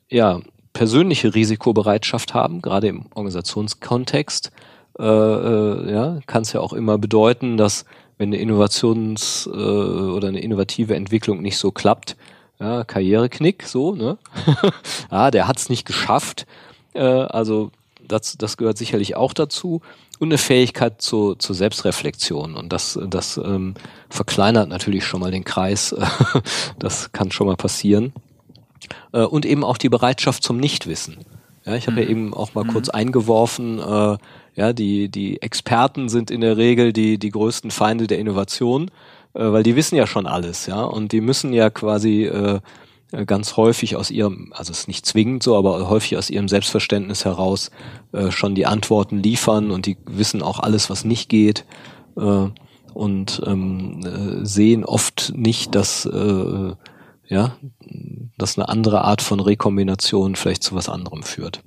ja, persönliche Risikobereitschaft haben, gerade im Organisationskontext, äh, äh, ja, kann es ja auch immer bedeuten, dass wenn eine Innovations- äh, oder eine innovative Entwicklung nicht so klappt, ja, Karriereknick, so, ne? ah, der hat's nicht geschafft. Äh, also das, das gehört sicherlich auch dazu. Und eine Fähigkeit zu, zur Selbstreflexion. Und das, das ähm, verkleinert natürlich schon mal den Kreis. das kann schon mal passieren. Äh, und eben auch die Bereitschaft zum Nichtwissen. Ja, ich habe mhm. ja eben auch mal mhm. kurz eingeworfen, äh, ja, die, die Experten sind in der Regel die, die größten Feinde der Innovation, äh, weil die wissen ja schon alles, ja, und die müssen ja quasi äh, ganz häufig aus ihrem, also es ist nicht zwingend so, aber häufig aus ihrem Selbstverständnis heraus äh, schon die Antworten liefern und die wissen auch alles, was nicht geht äh, und ähm, äh, sehen oft nicht, dass äh, ja, dass eine andere Art von Rekombination vielleicht zu was anderem führt.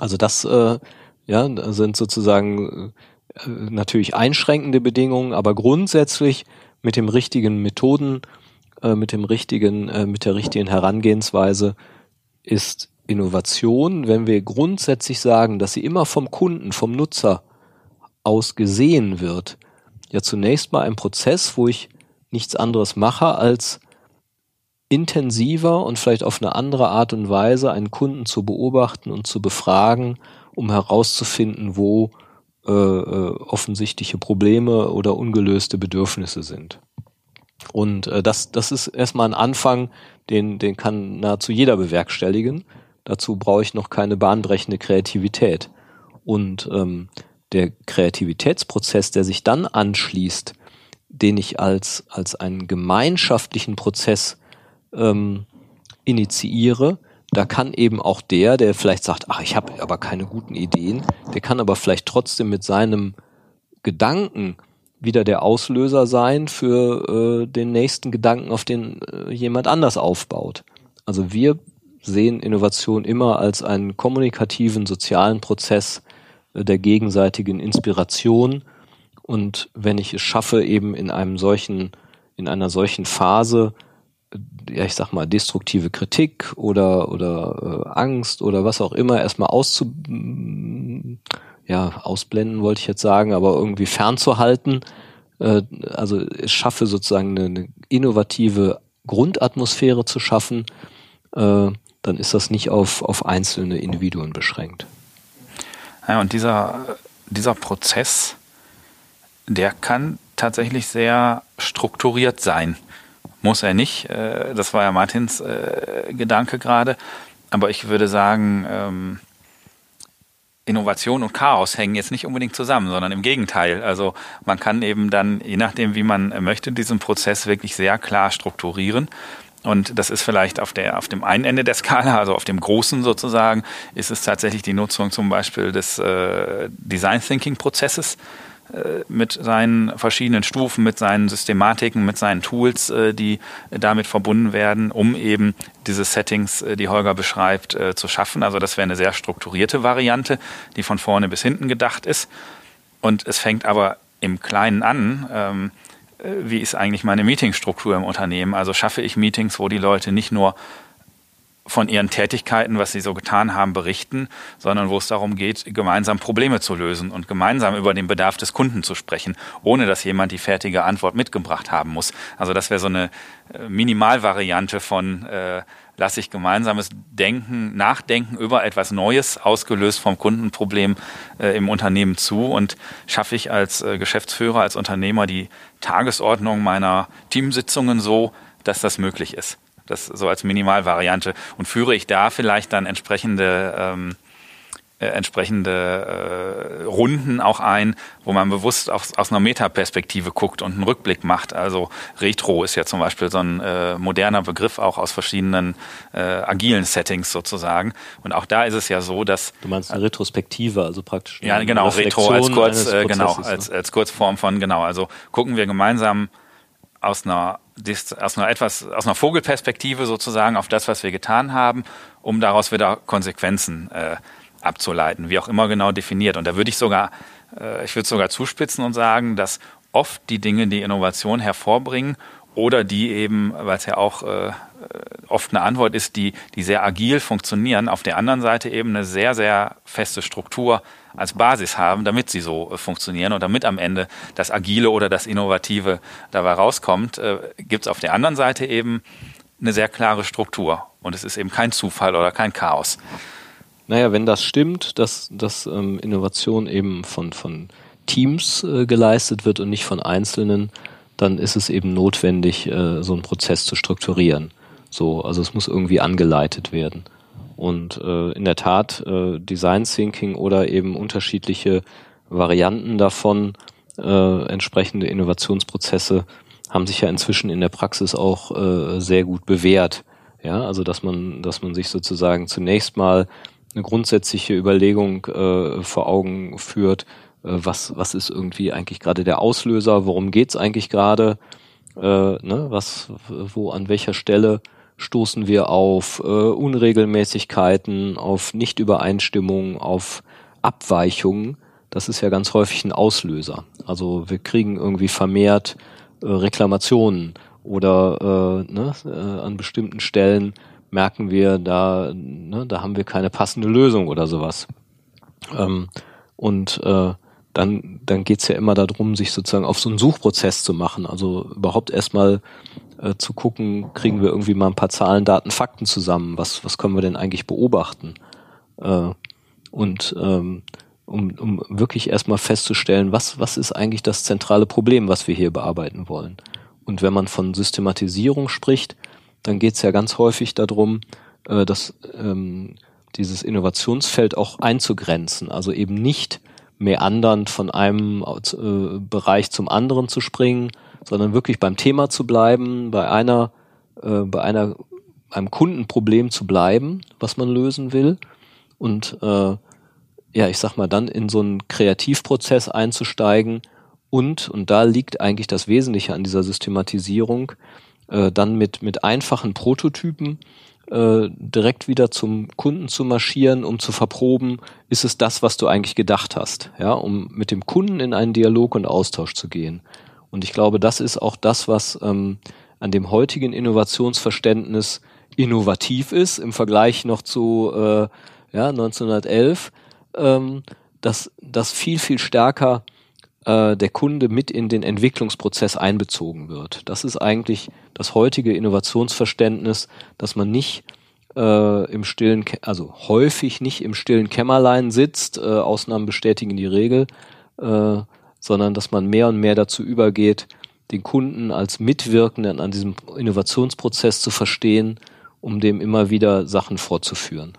Also das äh, ja, sind sozusagen äh, natürlich einschränkende Bedingungen, aber grundsätzlich mit dem richtigen Methoden, äh, mit dem richtigen, äh, mit der richtigen Herangehensweise ist Innovation, wenn wir grundsätzlich sagen, dass sie immer vom Kunden, vom Nutzer aus gesehen wird, ja zunächst mal ein Prozess, wo ich nichts anderes mache, als intensiver und vielleicht auf eine andere Art und Weise einen Kunden zu beobachten und zu befragen um herauszufinden, wo äh, äh, offensichtliche Probleme oder ungelöste Bedürfnisse sind. Und äh, das, das ist erstmal ein Anfang, den, den kann nahezu jeder bewerkstelligen. Dazu brauche ich noch keine bahnbrechende Kreativität. Und ähm, der Kreativitätsprozess, der sich dann anschließt, den ich als, als einen gemeinschaftlichen Prozess ähm, initiiere, da kann eben auch der, der vielleicht sagt, ach, ich habe aber keine guten Ideen, der kann aber vielleicht trotzdem mit seinem Gedanken wieder der Auslöser sein für äh, den nächsten Gedanken, auf den äh, jemand anders aufbaut. Also wir sehen Innovation immer als einen kommunikativen, sozialen Prozess äh, der gegenseitigen Inspiration. Und wenn ich es schaffe, eben in einem solchen, in einer solchen Phase ja, ich sag mal, destruktive Kritik oder, oder äh, Angst oder was auch immer erstmal auszu, ja, ausblenden wollte ich jetzt sagen, aber irgendwie fernzuhalten. Äh, also es schaffe sozusagen eine, eine innovative Grundatmosphäre zu schaffen, äh, dann ist das nicht auf, auf einzelne Individuen beschränkt. Ja, und dieser, dieser Prozess, der kann tatsächlich sehr strukturiert sein muss er nicht. Äh, das war ja Martins äh, Gedanke gerade. Aber ich würde sagen, ähm, Innovation und Chaos hängen jetzt nicht unbedingt zusammen, sondern im Gegenteil. Also man kann eben dann, je nachdem, wie man möchte, diesen Prozess wirklich sehr klar strukturieren. Und das ist vielleicht auf, der, auf dem einen Ende der Skala, also auf dem großen sozusagen, ist es tatsächlich die Nutzung zum Beispiel des äh, Design Thinking Prozesses mit seinen verschiedenen Stufen, mit seinen Systematiken, mit seinen Tools, äh, die damit verbunden werden, um eben diese Settings, äh, die Holger beschreibt, zu schaffen. Also das wäre eine sehr strukturierte Variante, die von vorne bis hinten gedacht ist. Und es fängt aber im Kleinen an. Ähm, wie ist eigentlich meine Meetingstruktur im Unternehmen? Also schaffe ich Meetings, wo die Leute nicht nur von ihren Tätigkeiten, was sie so getan haben, berichten, sondern wo es darum geht, gemeinsam Probleme zu lösen und gemeinsam über den Bedarf des Kunden zu sprechen, ohne dass jemand die fertige Antwort mitgebracht haben muss. Also das wäre so eine äh, Minimalvariante von äh, lasse ich gemeinsames Denken, Nachdenken über etwas Neues, ausgelöst vom Kundenproblem äh, im Unternehmen zu und schaffe ich als äh, Geschäftsführer, als Unternehmer die Tagesordnung meiner Teamsitzungen so, dass das möglich ist. Das so als Minimalvariante. Und führe ich da vielleicht dann entsprechende, ähm, äh, entsprechende äh, Runden auch ein, wo man bewusst aus, aus einer Metaperspektive guckt und einen Rückblick macht. Also Retro ist ja zum Beispiel so ein äh, moderner Begriff auch aus verschiedenen äh, agilen Settings sozusagen. Und auch da ist es ja so, dass du meinst eine Retrospektive, also praktisch ja genau Retro als kurz äh, genau als als Kurzform von genau. Also gucken wir gemeinsam aus einer, aus einer etwas, aus einer Vogelperspektive sozusagen auf das, was wir getan haben, um daraus wieder Konsequenzen äh, abzuleiten, wie auch immer genau definiert. Und da würde ich sogar, äh, ich würde sogar zuspitzen und sagen, dass oft die Dinge, die Innovation hervorbringen oder die eben, weil es ja auch äh, oft eine Antwort ist, die, die sehr agil funktionieren, auf der anderen Seite eben eine sehr, sehr feste Struktur als Basis haben, damit sie so äh, funktionieren und damit am Ende das Agile oder das Innovative dabei rauskommt, äh, gibt es auf der anderen Seite eben eine sehr klare Struktur. Und es ist eben kein Zufall oder kein Chaos. Naja, wenn das stimmt, dass, dass ähm, Innovation eben von, von Teams äh, geleistet wird und nicht von Einzelnen, dann ist es eben notwendig, äh, so einen Prozess zu strukturieren. So, also es muss irgendwie angeleitet werden. Und äh, in der Tat äh, Design Thinking oder eben unterschiedliche Varianten davon, äh, entsprechende Innovationsprozesse haben sich ja inzwischen in der Praxis auch äh, sehr gut bewährt. Ja, also dass man, dass man sich sozusagen zunächst mal eine grundsätzliche Überlegung äh, vor Augen führt, äh, was, was ist irgendwie eigentlich gerade der Auslöser, worum geht's eigentlich gerade, äh, ne, was, wo, an welcher Stelle stoßen wir auf äh, Unregelmäßigkeiten, auf Nichtübereinstimmungen, auf Abweichungen. Das ist ja ganz häufig ein Auslöser. Also wir kriegen irgendwie vermehrt äh, Reklamationen oder äh, ne, äh, an bestimmten Stellen merken wir, da, ne, da haben wir keine passende Lösung oder sowas. Ähm, und äh, dann, dann geht's ja immer darum, sich sozusagen auf so einen Suchprozess zu machen. Also überhaupt erstmal äh, zu gucken, kriegen wir irgendwie mal ein paar Zahlen, Daten, Fakten zusammen. Was, was können wir denn eigentlich beobachten? Äh, und ähm, um, um wirklich erstmal festzustellen, was, was ist eigentlich das zentrale Problem, was wir hier bearbeiten wollen. Und wenn man von Systematisierung spricht, dann geht es ja ganz häufig darum, äh, dass ähm, dieses Innovationsfeld auch einzugrenzen, also eben nicht mehr andern von einem äh, Bereich zum anderen zu springen, sondern wirklich beim Thema zu bleiben, bei einer, äh, bei einer, einem Kundenproblem zu bleiben, was man lösen will und äh, ja, ich sag mal, dann in so einen Kreativprozess einzusteigen und, und da liegt eigentlich das Wesentliche an dieser Systematisierung, äh, dann mit, mit einfachen Prototypen äh, direkt wieder zum Kunden zu marschieren, um zu verproben, ist es das, was du eigentlich gedacht hast, ja, um mit dem Kunden in einen Dialog und Austausch zu gehen. Und ich glaube, das ist auch das, was ähm, an dem heutigen Innovationsverständnis innovativ ist im Vergleich noch zu äh, ja, 1911, ähm, dass das viel, viel stärker äh, der Kunde mit in den Entwicklungsprozess einbezogen wird. Das ist eigentlich das heutige Innovationsverständnis, dass man nicht äh, im stillen, also häufig nicht im stillen Kämmerlein sitzt, äh, Ausnahmen bestätigen die Regel, äh, sondern dass man mehr und mehr dazu übergeht, den Kunden als Mitwirkenden an diesem Innovationsprozess zu verstehen, um dem immer wieder Sachen vorzuführen.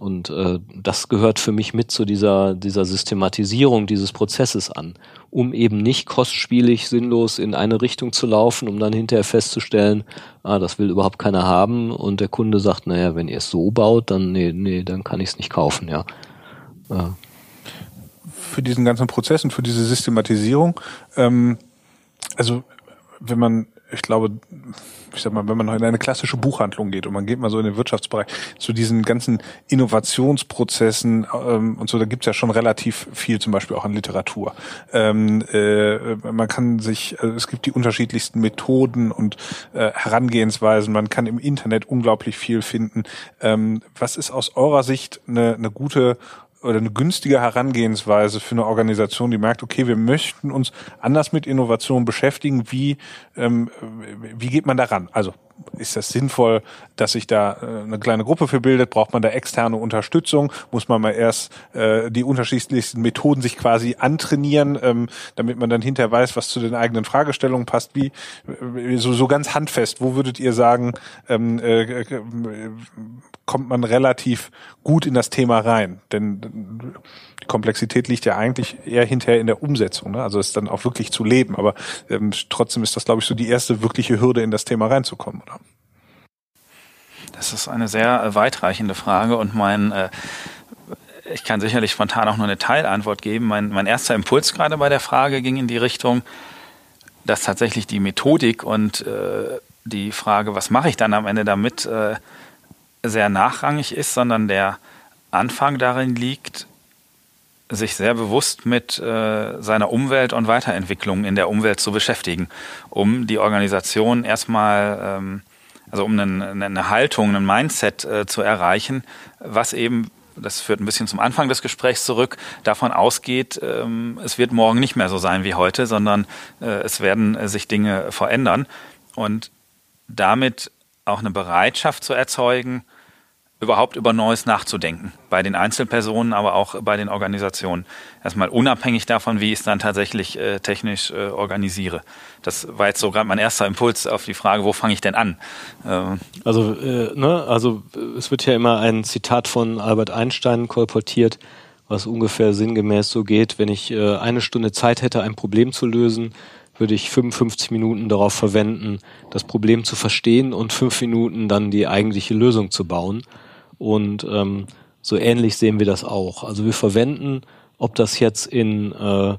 Und äh, das gehört für mich mit zu dieser, dieser Systematisierung dieses Prozesses an, um eben nicht kostspielig, sinnlos in eine Richtung zu laufen, um dann hinterher festzustellen, ah, das will überhaupt keiner haben und der Kunde sagt, naja, wenn ihr es so baut, dann nee, nee, dann kann ich es nicht kaufen, ja. ja. Für diesen ganzen Prozess und für diese Systematisierung, ähm, also wenn man, ich glaube, ich sag mal, wenn man in eine klassische Buchhandlung geht und man geht mal so in den Wirtschaftsbereich zu diesen ganzen Innovationsprozessen ähm, und so, da gibt's ja schon relativ viel, zum Beispiel auch an Literatur. Ähm, äh, man kann sich, also es gibt die unterschiedlichsten Methoden und äh, Herangehensweisen. Man kann im Internet unglaublich viel finden. Ähm, was ist aus eurer Sicht eine, eine gute oder eine günstige Herangehensweise für eine Organisation, die merkt, okay, wir möchten uns anders mit Innovation beschäftigen. Wie, ähm, wie geht man daran? Also ist das sinnvoll, dass sich da äh, eine kleine Gruppe für bildet? Braucht man da externe Unterstützung? Muss man mal erst äh, die unterschiedlichsten Methoden sich quasi antrainieren, ähm, damit man dann hinterher weiß, was zu den eigenen Fragestellungen passt? Wie äh, so, so ganz handfest, wo würdet ihr sagen, ähm, äh, äh kommt man relativ gut in das Thema rein? Denn die Komplexität liegt ja eigentlich eher hinterher in der Umsetzung, ne? also es dann auch wirklich zu leben. Aber ähm, trotzdem ist das, glaube ich, so die erste wirkliche Hürde, in das Thema reinzukommen oder? Das ist eine sehr äh, weitreichende Frage und mein äh, ich kann sicherlich spontan auch nur eine Teilantwort geben. Mein, mein erster Impuls gerade bei der Frage ging in die Richtung, dass tatsächlich die Methodik und äh, die Frage, was mache ich dann am Ende damit, äh, sehr nachrangig ist, sondern der Anfang darin liegt, sich sehr bewusst mit äh, seiner Umwelt und Weiterentwicklung in der Umwelt zu beschäftigen, um die Organisation erstmal ähm, also um eine, eine Haltung, ein Mindset äh, zu erreichen, was eben, das führt ein bisschen zum Anfang des Gesprächs zurück, davon ausgeht, ähm, es wird morgen nicht mehr so sein wie heute, sondern äh, es werden äh, sich Dinge verändern. Und damit auch eine Bereitschaft zu erzeugen, überhaupt über Neues nachzudenken. Bei den Einzelpersonen, aber auch bei den Organisationen. Erstmal unabhängig davon, wie ich es dann tatsächlich äh, technisch äh, organisiere. Das war jetzt so gerade mein erster Impuls auf die Frage, wo fange ich denn an? Ähm also, äh, ne, also es wird ja immer ein Zitat von Albert Einstein kolportiert, was ungefähr sinngemäß so geht, wenn ich äh, eine Stunde Zeit hätte, ein Problem zu lösen, würde ich 55 Minuten darauf verwenden, das Problem zu verstehen und fünf Minuten dann die eigentliche Lösung zu bauen. Und ähm, so ähnlich sehen wir das auch. Also wir verwenden, ob das jetzt in äh,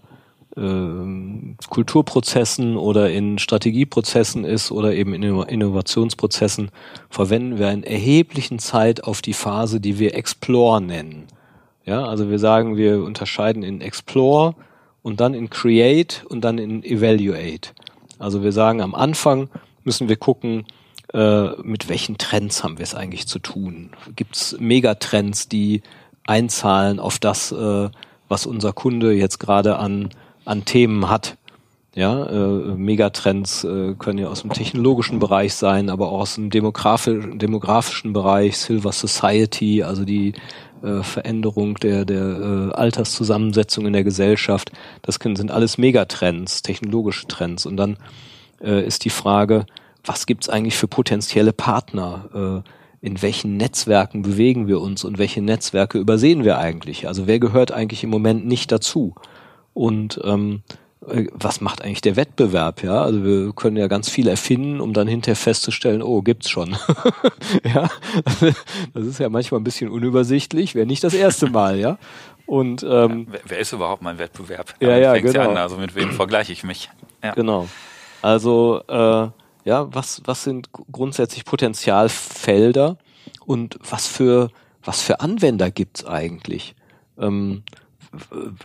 äh, Kulturprozessen oder in Strategieprozessen ist oder eben in Innovationsprozessen, verwenden wir einen erheblichen Zeit auf die Phase, die wir Explore nennen. Ja, also wir sagen, wir unterscheiden in Explore und dann in Create und dann in Evaluate. Also wir sagen, am Anfang müssen wir gucken, äh, mit welchen Trends haben wir es eigentlich zu tun? Gibt es Megatrends, die einzahlen auf das, äh, was unser Kunde jetzt gerade an, an Themen hat? Ja, äh, Megatrends äh, können ja aus dem technologischen Bereich sein, aber auch aus dem demografischen, demografischen Bereich, Silver Society, also die äh, Veränderung der, der äh, Alterszusammensetzung in der Gesellschaft. Das können, sind alles Megatrends, technologische Trends. Und dann äh, ist die Frage, was gibt's eigentlich für potenzielle Partner? Äh, in welchen Netzwerken bewegen wir uns und welche Netzwerke übersehen wir eigentlich? Also wer gehört eigentlich im Moment nicht dazu? Und ähm, äh, was macht eigentlich der Wettbewerb? Ja, also wir können ja ganz viel erfinden, um dann hinterher festzustellen, oh, gibt's schon. ja, das ist ja manchmal ein bisschen unübersichtlich, wäre nicht das erste Mal, ja. Und ähm, ja, wer, ist überhaupt mein Wettbewerb? Ja, ja, genau. An, also mit wem vergleiche ich mich? Ja. Genau. Also äh, ja, was, was sind grundsätzlich Potenzialfelder und was für, was für Anwender gibt's eigentlich? Ähm,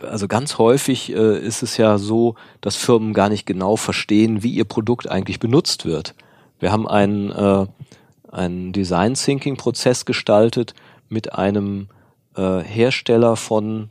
also ganz häufig äh, ist es ja so, dass Firmen gar nicht genau verstehen, wie ihr Produkt eigentlich benutzt wird. Wir haben einen, äh, einen Design Thinking Prozess gestaltet mit einem äh, Hersteller von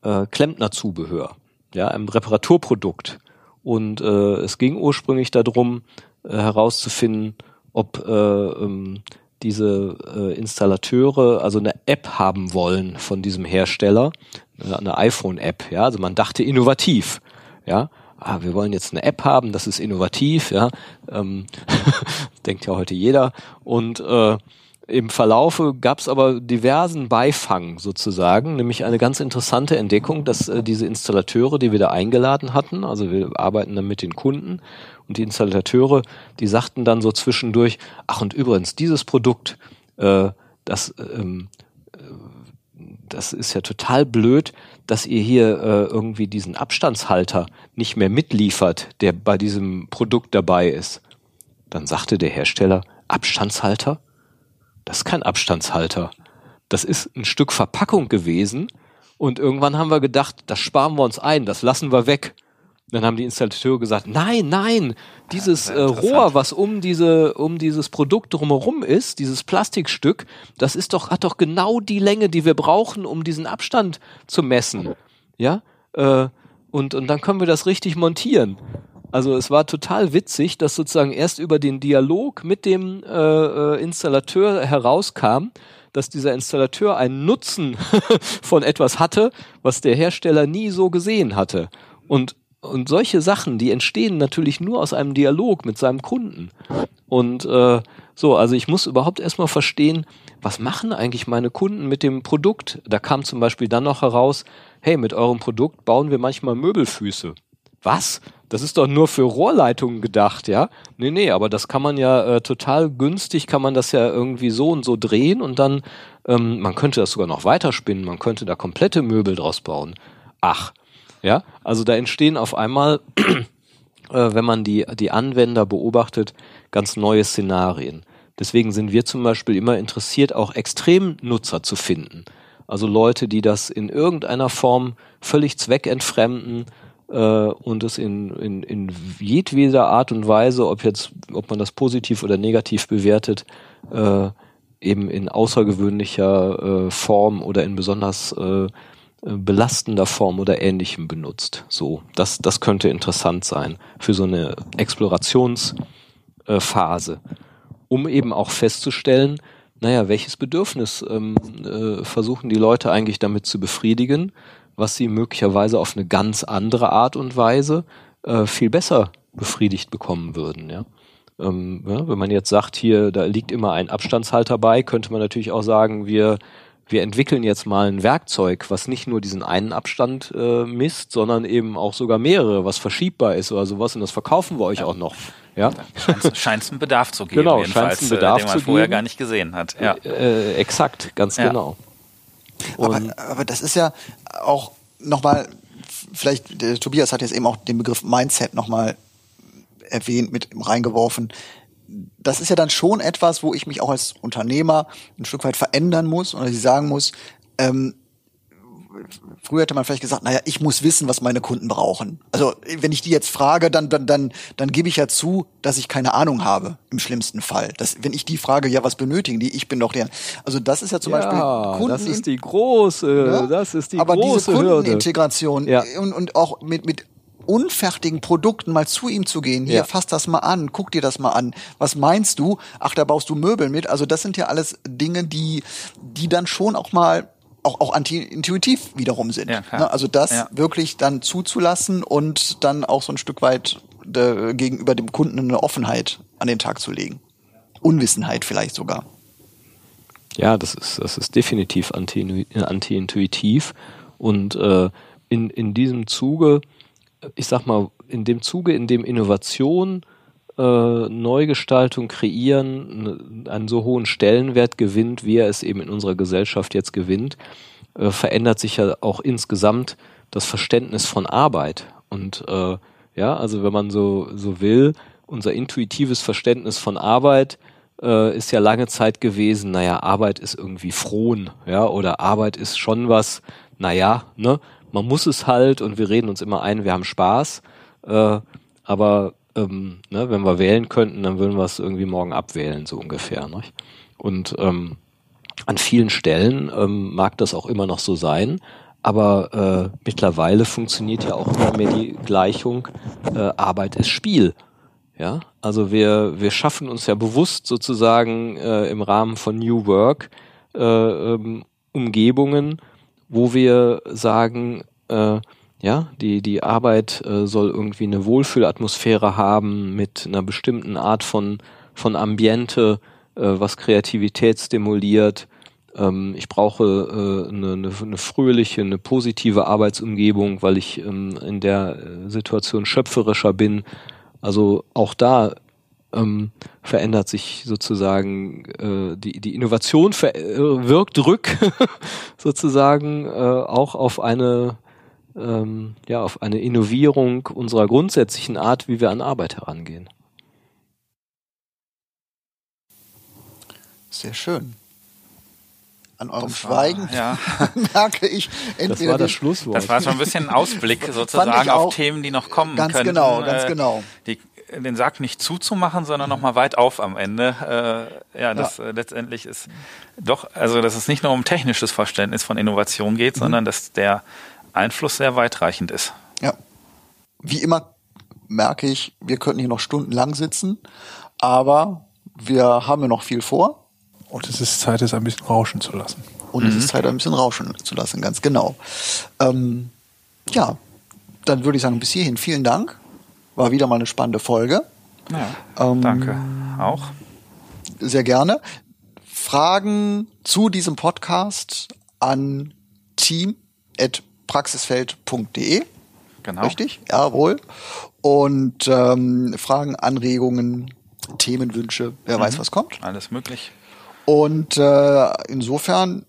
äh, Klempnerzubehör, ja, einem Reparaturprodukt. Und äh, es ging ursprünglich darum, äh, herauszufinden, ob äh, ähm, diese äh, Installateure also eine App haben wollen von diesem Hersteller, eine iPhone-App. Ja, also man dachte innovativ. Ja, ah, wir wollen jetzt eine App haben, das ist innovativ, ja, ähm, denkt ja heute jeder. Und äh, im Verlaufe gab es aber diversen Beifang sozusagen, nämlich eine ganz interessante Entdeckung, dass äh, diese Installateure, die wir da eingeladen hatten, also wir arbeiten dann mit den Kunden und die Installateure, die sagten dann so zwischendurch, ach und übrigens, dieses Produkt, äh, das, ähm, äh, das ist ja total blöd, dass ihr hier äh, irgendwie diesen Abstandshalter nicht mehr mitliefert, der bei diesem Produkt dabei ist. Dann sagte der Hersteller, Abstandshalter? Das ist kein Abstandshalter. Das ist ein Stück Verpackung gewesen. Und irgendwann haben wir gedacht, das sparen wir uns ein, das lassen wir weg. Dann haben die Installateure gesagt, nein, nein, dieses äh, Rohr, was um diese, um dieses Produkt drumherum ist, dieses Plastikstück, das ist doch, hat doch genau die Länge, die wir brauchen, um diesen Abstand zu messen. Ja, äh, und, und dann können wir das richtig montieren. Also es war total witzig, dass sozusagen erst über den Dialog mit dem äh, äh, Installateur herauskam, dass dieser Installateur einen Nutzen von etwas hatte, was der Hersteller nie so gesehen hatte. Und und solche Sachen, die entstehen natürlich nur aus einem Dialog mit seinem Kunden. Und äh, so, also ich muss überhaupt erstmal verstehen, was machen eigentlich meine Kunden mit dem Produkt? Da kam zum Beispiel dann noch heraus, hey, mit eurem Produkt bauen wir manchmal Möbelfüße. Was? Das ist doch nur für Rohrleitungen gedacht, ja? Nee, nee, aber das kann man ja äh, total günstig, kann man das ja irgendwie so und so drehen und dann, ähm, man könnte das sogar noch weiterspinnen, man könnte da komplette Möbel draus bauen. Ach, ja? Also da entstehen auf einmal, äh, wenn man die, die Anwender beobachtet, ganz neue Szenarien. Deswegen sind wir zum Beispiel immer interessiert, auch Extremnutzer zu finden. Also Leute, die das in irgendeiner Form völlig zweckentfremden, äh, und es in, in, in jedweder Art und Weise, ob jetzt, ob man das positiv oder negativ bewertet, äh, eben in außergewöhnlicher äh, Form oder in besonders äh, belastender Form oder ähnlichem benutzt. So, das, das könnte interessant sein für so eine Explorationsphase, um eben auch festzustellen, naja, welches Bedürfnis ähm, äh, versuchen die Leute eigentlich damit zu befriedigen was sie möglicherweise auf eine ganz andere Art und Weise äh, viel besser befriedigt bekommen würden. Ja? Ähm, ja, wenn man jetzt sagt, hier, da liegt immer ein Abstandshalter bei, könnte man natürlich auch sagen, wir, wir entwickeln jetzt mal ein Werkzeug, was nicht nur diesen einen Abstand äh, misst, sondern eben auch sogar mehrere, was verschiebbar ist oder sowas und das verkaufen wir euch ja. auch noch. Ja? Scheint es einen Bedarf zu geben, genau, jedenfalls, einen Bedarf äh, den man vorher gar nicht gesehen hat. Ja. Äh, äh exakt, ganz ja. genau. Aber, aber das ist ja auch nochmal, vielleicht, der Tobias hat jetzt eben auch den Begriff Mindset nochmal erwähnt, mit reingeworfen. Das ist ja dann schon etwas, wo ich mich auch als Unternehmer ein Stück weit verändern muss oder sie sagen muss, ähm, früher hätte man vielleicht gesagt, naja, ich muss wissen, was meine Kunden brauchen. Also wenn ich die jetzt frage, dann, dann, dann, dann gebe ich ja zu, dass ich keine Ahnung habe, im schlimmsten Fall. Das, wenn ich die frage, ja, was benötigen die? Ich bin doch der. Also das ist ja zum ja, Beispiel Kunden. Das ist die große, ja? das ist die Aber große diese Kundenintegration ja. und, und auch mit, mit unfertigen Produkten mal zu ihm zu gehen. Hier, ja. fass das mal an, guck dir das mal an. Was meinst du? Ach, da baust du Möbel mit. Also das sind ja alles Dinge, die, die dann schon auch mal auch, auch anti-intuitiv wiederum sind. Ja, ne? Also das ja. wirklich dann zuzulassen und dann auch so ein Stück weit de, äh, gegenüber dem Kunden eine Offenheit an den Tag zu legen. Unwissenheit vielleicht sogar. Ja, das ist, das ist definitiv anti-intuitiv. und äh, in, in diesem Zuge, ich sag mal, in dem Zuge, in dem Innovation äh, Neugestaltung kreieren einen so hohen Stellenwert gewinnt, wie er es eben in unserer Gesellschaft jetzt gewinnt, äh, verändert sich ja auch insgesamt das Verständnis von Arbeit. Und äh, ja, also wenn man so, so will, unser intuitives Verständnis von Arbeit äh, ist ja lange Zeit gewesen, naja, Arbeit ist irgendwie frohen, ja, oder Arbeit ist schon was, naja, ne, man muss es halt und wir reden uns immer ein, wir haben Spaß, äh, aber ähm, ne, wenn wir wählen könnten, dann würden wir es irgendwie morgen abwählen, so ungefähr. Ne? Und ähm, an vielen Stellen ähm, mag das auch immer noch so sein, aber äh, mittlerweile funktioniert ja auch immer mehr die Gleichung, äh, Arbeit ist Spiel. Ja, also wir, wir schaffen uns ja bewusst sozusagen äh, im Rahmen von New Work äh, ähm, Umgebungen, wo wir sagen, äh, ja, die, die Arbeit äh, soll irgendwie eine Wohlfühlatmosphäre haben mit einer bestimmten Art von, von Ambiente, äh, was Kreativität stimuliert. Ähm, ich brauche äh, eine, eine, eine fröhliche, eine positive Arbeitsumgebung, weil ich ähm, in der äh, Situation schöpferischer bin. Also auch da ähm, verändert sich sozusagen äh, die, die Innovation ver äh, wirkt rück sozusagen äh, auch auf eine ähm, ja auf eine Innovierung unserer grundsätzlichen Art, wie wir an Arbeit herangehen. Sehr schön. An eurem das Schweigen war, ja. merke ich entweder das war das Schlusswort. Das war schon ein bisschen Ausblick sozusagen auf Themen, die noch kommen ganz könnten. Ganz genau, ganz äh, genau. Die den Sack nicht zuzumachen, sondern nochmal weit auf am Ende. Äh, ja, das ja. Äh, letztendlich ist doch, also dass es nicht nur um technisches Verständnis von Innovation geht, mhm. sondern dass der Einfluss sehr weitreichend ist. Ja. Wie immer merke ich, wir könnten hier noch stundenlang sitzen, aber wir haben ja noch viel vor. Und es ist Zeit, es ein bisschen rauschen zu lassen. Und mhm. es ist Zeit, ein bisschen rauschen zu lassen, ganz genau. Ähm, ja, dann würde ich sagen, bis hierhin vielen Dank. War wieder mal eine spannende Folge. Ja, ähm, danke. Auch. Sehr gerne. Fragen zu diesem Podcast an team.praxisfeld.de. Genau. Richtig? Jawohl. Und ähm, Fragen, Anregungen, Themenwünsche, wer mhm. weiß, was kommt. Alles möglich. Und äh, insofern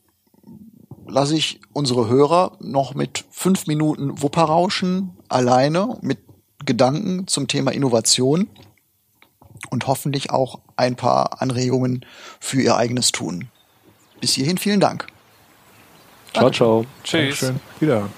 lasse ich unsere Hörer noch mit fünf Minuten Wupperrauschen alleine mit Gedanken zum Thema Innovation und hoffentlich auch ein paar Anregungen für ihr eigenes Tun. Bis hierhin vielen Dank. Ciao, ciao. Tschüss. Dankeschön. Wieder.